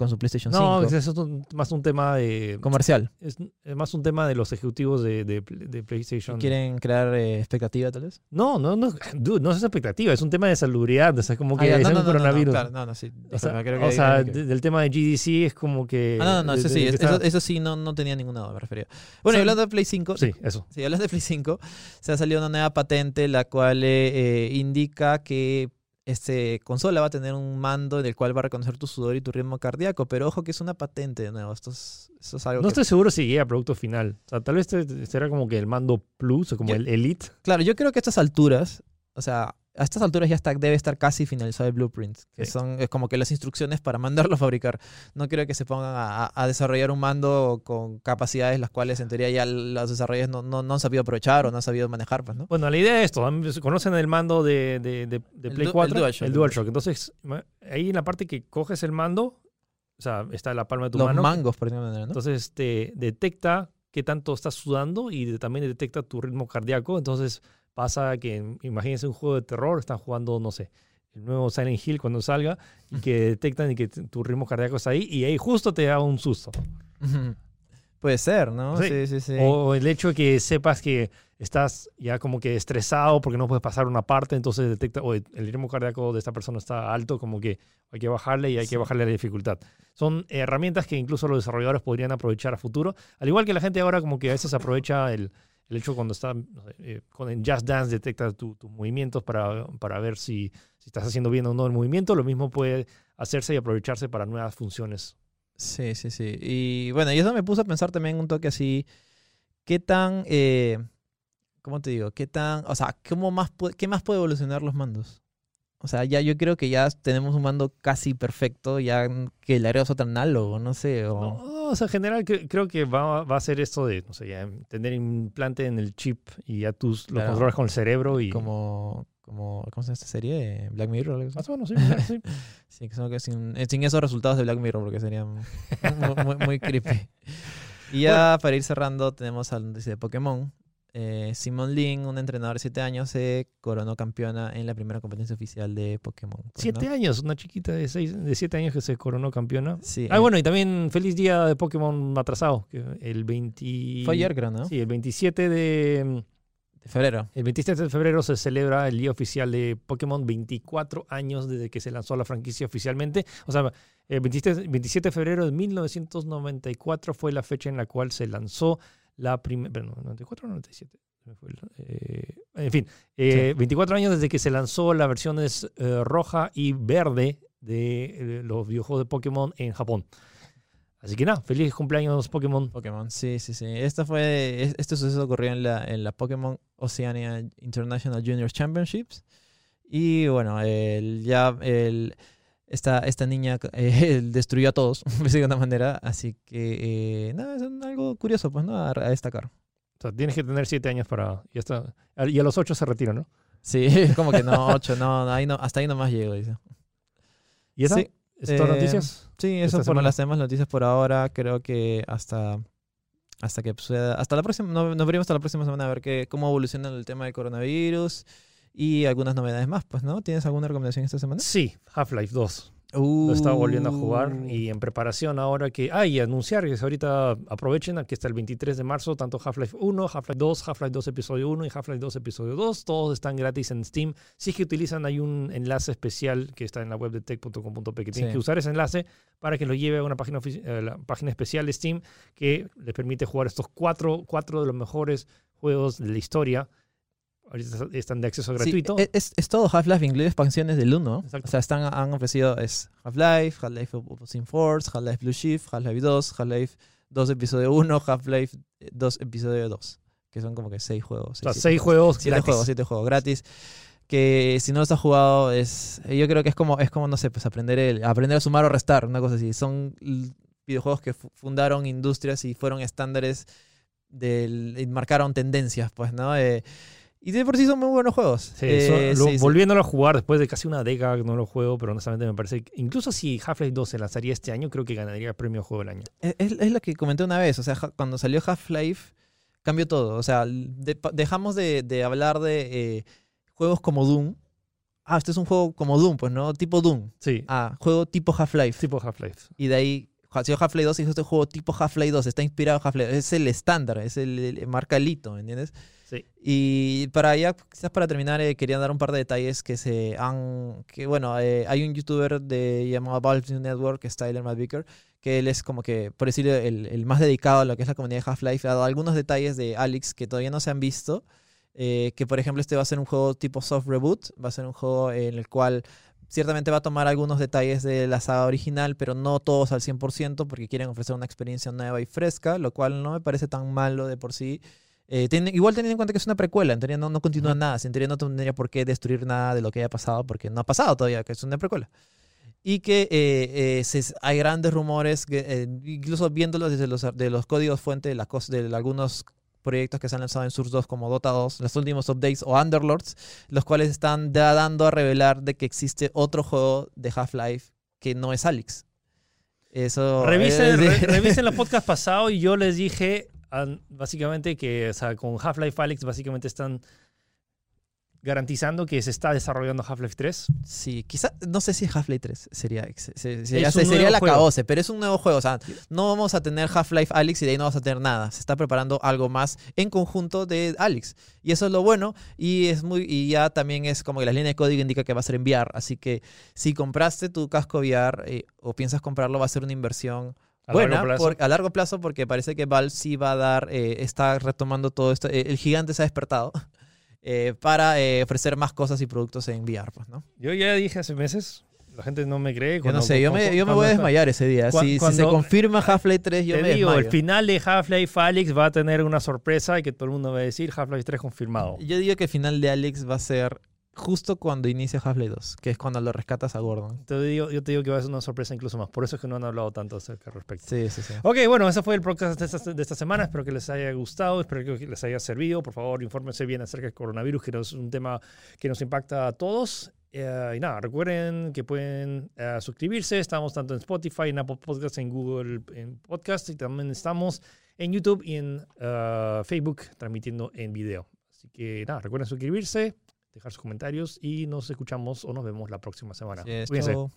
con su PlayStation No, 5 eso es un- más un tema de... comercial. Es, es más un tema de los ejecutivos de, de- de PlayStation. ¿Quieren crear eh, expectativa tal vez? No, no, no, dude, no es expectativa, es un tema de salubridad, o sea, como que Ah, ya, es no, no, no, no, coronavirus. claro, no, no, sí, O sea, creo que- o sea, que- de- del tema de GDC es como que... Ah, no, no, no, eso sí, que eso, eso sí no, no tenía ninguna duda, me refería. Bueno, y Sí. hablando de Play 5, Sí, eso. Sí, hablando de Play 5, se ha salido una nueva patente la cual eh, eh, indica que este consola va a tener un mando en el cual va a reconocer tu sudor y tu ritmo cardíaco, pero ojo que es una patente de nuevo, esto es, esto es algo No que... estoy seguro si llega a producto final. O sea, tal vez este será como que el mando Plus o como Yo- el Elite. Claro, yo creo que a estas alturas, o sea, a estas alturas ya está, debe estar casi finalizado el blueprint, que Sí. son es como que las instrucciones para mandarlo a fabricar. No creo que se pongan a, a- desarrollar un mando con capacidades las cuales en teoría ya los desarrolladores no, no, no han sabido aprovechar o no han sabido manejar, pues, ¿no? Bueno, la idea es esto. ¿Conocen el mando de, de, de- de El Play el 4? DualShock. El DualShock. Entonces, ahí en la parte que coges el mando, o sea, está la palma de tu Los mano. mangos, por ejemplo, ¿no? Entonces te detecta qué tanto estás sudando y también detecta tu ritmo cardíaco. Entonces pasa que, imagínense un juego de terror, están jugando, no sé, el nuevo Silent Hill cuando salga y que detectan y que tu ritmo cardíaco está ahí y ahí justo te da un susto. Puede ser, ¿no? Sí. Sí, sí, sí. O el hecho de que sepas que estás ya como que estresado porque no puedes pasar una parte, entonces detecta, o el ritmo cardíaco de esta persona está alto, como que hay que bajarle y hay que bajarle la dificultad. Son herramientas que incluso los desarrolladores podrían aprovechar a futuro, al igual que la gente ahora como que a veces aprovecha el, el hecho cuando está no sé, eh, con el Just Dance detecta tu- tus movimientos para, para ver si, estás haciendo bien o no el movimiento, lo mismo puede hacerse y aprovecharse para nuevas funciones. Sí, sí, sí. Y bueno, y eso me puso a pensar también un toque así, ¿qué tan, eh, cómo te digo? ¿Qué tan, o sea, cómo más, qué más puede evolucionar los mandos? O sea, ya yo creo que ya tenemos un mando casi perfecto, ya que le haremos otro análogo, no sé, o... No, o sea, en general cre- creo que va, va a ser esto de, no sé, ya tener implante en el chip y ya tus los Claro. controlas con el cerebro y... Como, como, ¿cómo se llama esta serie? Black Mirror. algo así. Más o menos, sí, sí. Sí, que son que sin, eh, sin esos resultados de Black Mirror, porque serían muy, muy, muy creepy. Y ya para ir cerrando, tenemos al de Pokémon. Eh, Simon Lin, un entrenador de 7 años, se coronó campeona en la primera competencia oficial de Pokémon. pues, Siete ¿no? años, una chiquita de, seis, de siete años que se coronó campeona. Sí, Ah, eh, bueno, y también feliz día de Pokémon atrasado. que el 20... Fue ayer, creo, ¿no? Sí, el 27 de... De febrero. El 27 de febrero se celebra el día oficial de Pokémon, 24 años desde que se lanzó la franquicia oficialmente. O sea, el 27, 27 de febrero de 1994 fue la fecha en la cual se lanzó la primera... Bueno, 94 o 97. Se me fue el- eh, en fin, eh, 24 años desde que se lanzó la versiones eh, roja y verde de eh, los videojuegos de Pokémon en Japón. Así que nada, feliz cumpleaños Pokémon. Pokémon, sí, sí, sí. Esto fue, es- este suceso ocurrió en la, en la Pokémon Oceania International Junior Championships. Y bueno, el- ya el, esta, esta niña eh, destruyó a todos, de una manera. Así que, eh, nada, es algo curioso, pues, ¿no? A, a destacar. O sea, tienes que tener 7 años para... Y, hasta, y a los 8 se retira, ¿no? Sí, como que no, ocho, no, no, ahí no, hasta ahí nomás llego, dice. ¿Y esa? Sí, ¿Es todas eh, noticias? Sí, eso por las demás noticias por ahora. Creo que hasta, hasta que suceda, hasta la próxima, no- nos veremos hasta la próxima semana a ver qué, cómo evoluciona el tema del coronavirus y algunas novedades más, pues, ¿no? ¿Tienes alguna recomendación esta semana? Sí, Half-Life 2. Lo estaba volviendo a jugar Uh. y en preparación ahora que... Ah, y anunciar que ahorita aprovechen que está el 23 de marzo, tanto Half-Life 1, Half-Life 2, Half-Life 2 Episodio 1 y Half-Life 2 Episodio 2. Todos están gratis en Steam. Si es que utilizan, hay un enlace especial que está en la web de tech.com.p que tienen Sí. que usar ese enlace para que lo lleve a una página, la página especial de Steam que les permite jugar estos cuatro, cuatro de los mejores juegos de la historia. Ahorita están de acceso Sí, gratuito. e- es, es todo Half-Life, incluye expansiones del 1. Exacto. O sea, están, han ofrecido es Half-Life, Half-Life Opposing Force, Half-Life Blue Shift, Half-Life 2, Half-Life 2 Episodio 1, Half-Life 2 Episodio 2. Que son como que 6 juegos. o sea, seis juegos Siete gratis. juegos, siete juegos gratis. Que si no los has jugado, es. Yo creo que es como, es como no sé, pues aprender, el, aprender a sumar o restar, una cosa así. Son videojuegos que fu- fundaron industrias y fueron estándares del, y marcaron tendencias, pues, ¿no? Eh, y de por sí son muy buenos juegos. Sí, Eh, lo- sí, sí. volviéndolo a jugar después de casi una década que no lo juego, pero honestamente me parece que incluso si Half-Life 2 se lanzaría este año, creo que ganaría el premio Juego del Año. Es, es lo que comenté una vez, o sea, cuando salió Half-Life cambió todo, o sea, de- dejamos de, de hablar de eh, juegos como Doom. Ah, este es un juego como Doom, pues, ¿no? Tipo Doom. Sí, Ah, juego tipo Half-Life. tipo Half-Life. Y de ahí, sido Half-Life 2 y este juego tipo Half-Life 2, está inspirado en Half-Life. Es el estándar, es el, el- marca el hito, ¿me entiendes? Sí. Y para ya, quizás para terminar, eh, quería dar un par de detalles que se han. que bueno, eh, hay un youtuber de llamado Valve Network, que es Tyler Madvicker, que él es como que, por decirlo, el, el más dedicado a lo que es la comunidad de Half-Life. Ha dado algunos detalles de Alex que todavía no se han visto. eh, que por ejemplo, este va a ser un juego tipo soft reboot, va a ser un juego en el cual ciertamente va a tomar algunos detalles de la saga original, pero no todos al 100% porque quieren ofrecer una experiencia nueva y fresca, lo cual no me parece tan malo de por sí. Eh, tiene- igual teniendo en cuenta que es una precuela, en teoría no, no continúa nada, en teoría no tendría por qué destruir nada de lo que haya pasado porque no ha pasado todavía, que es una precuela. Y que eh, eh, se- hay grandes rumores, que, eh, incluso viéndolo desde los, de los códigos fuente de, la cos- de algunos proyectos que se han lanzado en Source 2 como Dota 2, los últimos updates o Underlords, los cuales están da- dando a revelar de que existe otro juego de Half-Life que no es Alyx. Eso. Revisen, re- revisen los podcasts pasados y yo les dije básicamente que o sea, con Half-Life Alyx básicamente están garantizando que se está desarrollando Half-Life 3. Sí, quizá, no sé si Half-Life 3 sería, se- se- sería, sería nuevo la caose, pero es un nuevo juego. O sea, no vamos a tener Half-Life Alyx y de ahí no vamos a tener nada. Se está preparando algo más en conjunto de Alyx. Y eso es lo bueno. Y es muy y ya también es como que la línea de código indica que va a ser en VR. Así que si compraste tu casco VR eh, o piensas comprarlo, va a ser una inversión A buena largo plazo. por- a largo plazo porque parece que Valve sí va a dar, eh, está retomando todo esto. Eh, el gigante se ha despertado eh, para eh, ofrecer más cosas y productos en VR, pues, ¿no? Yo ya dije hace meses, la gente no me cree. Yo cuando- no sé, yo me, cuando- yo me cuando voy a desmayar ese día. Cu- si, si se cuando- confirma Half-Life 3, yo Te me digo, desmayo. el final de Half-Life Alyx va a tener una sorpresa y que todo el mundo va a decir Half-Life 3 confirmado. Yo digo que el final de Alex va a ser justo cuando inicia Half-Life 2, que es cuando lo rescatas a Gordon. Te digo, yo te digo que va a ser una sorpresa incluso más. Por eso es que no han hablado tanto acerca al respecto. Sí, sí, sí. Ok, bueno, ese fue el podcast de esta, de esta semana. Espero que les haya gustado, espero que les haya servido. Por favor, infórmense bien acerca del coronavirus, que es un tema que nos impacta a todos. Eh, y nada, recuerden que pueden eh, suscribirse. Estamos tanto en Spotify, en Apple Podcasts, en Google en Podcast y también estamos en YouTube y en uh, Facebook, transmitiendo en video. Así que nada, recuerden suscribirse, dejar sus comentarios y nos escuchamos o nos vemos la próxima semana. Chao.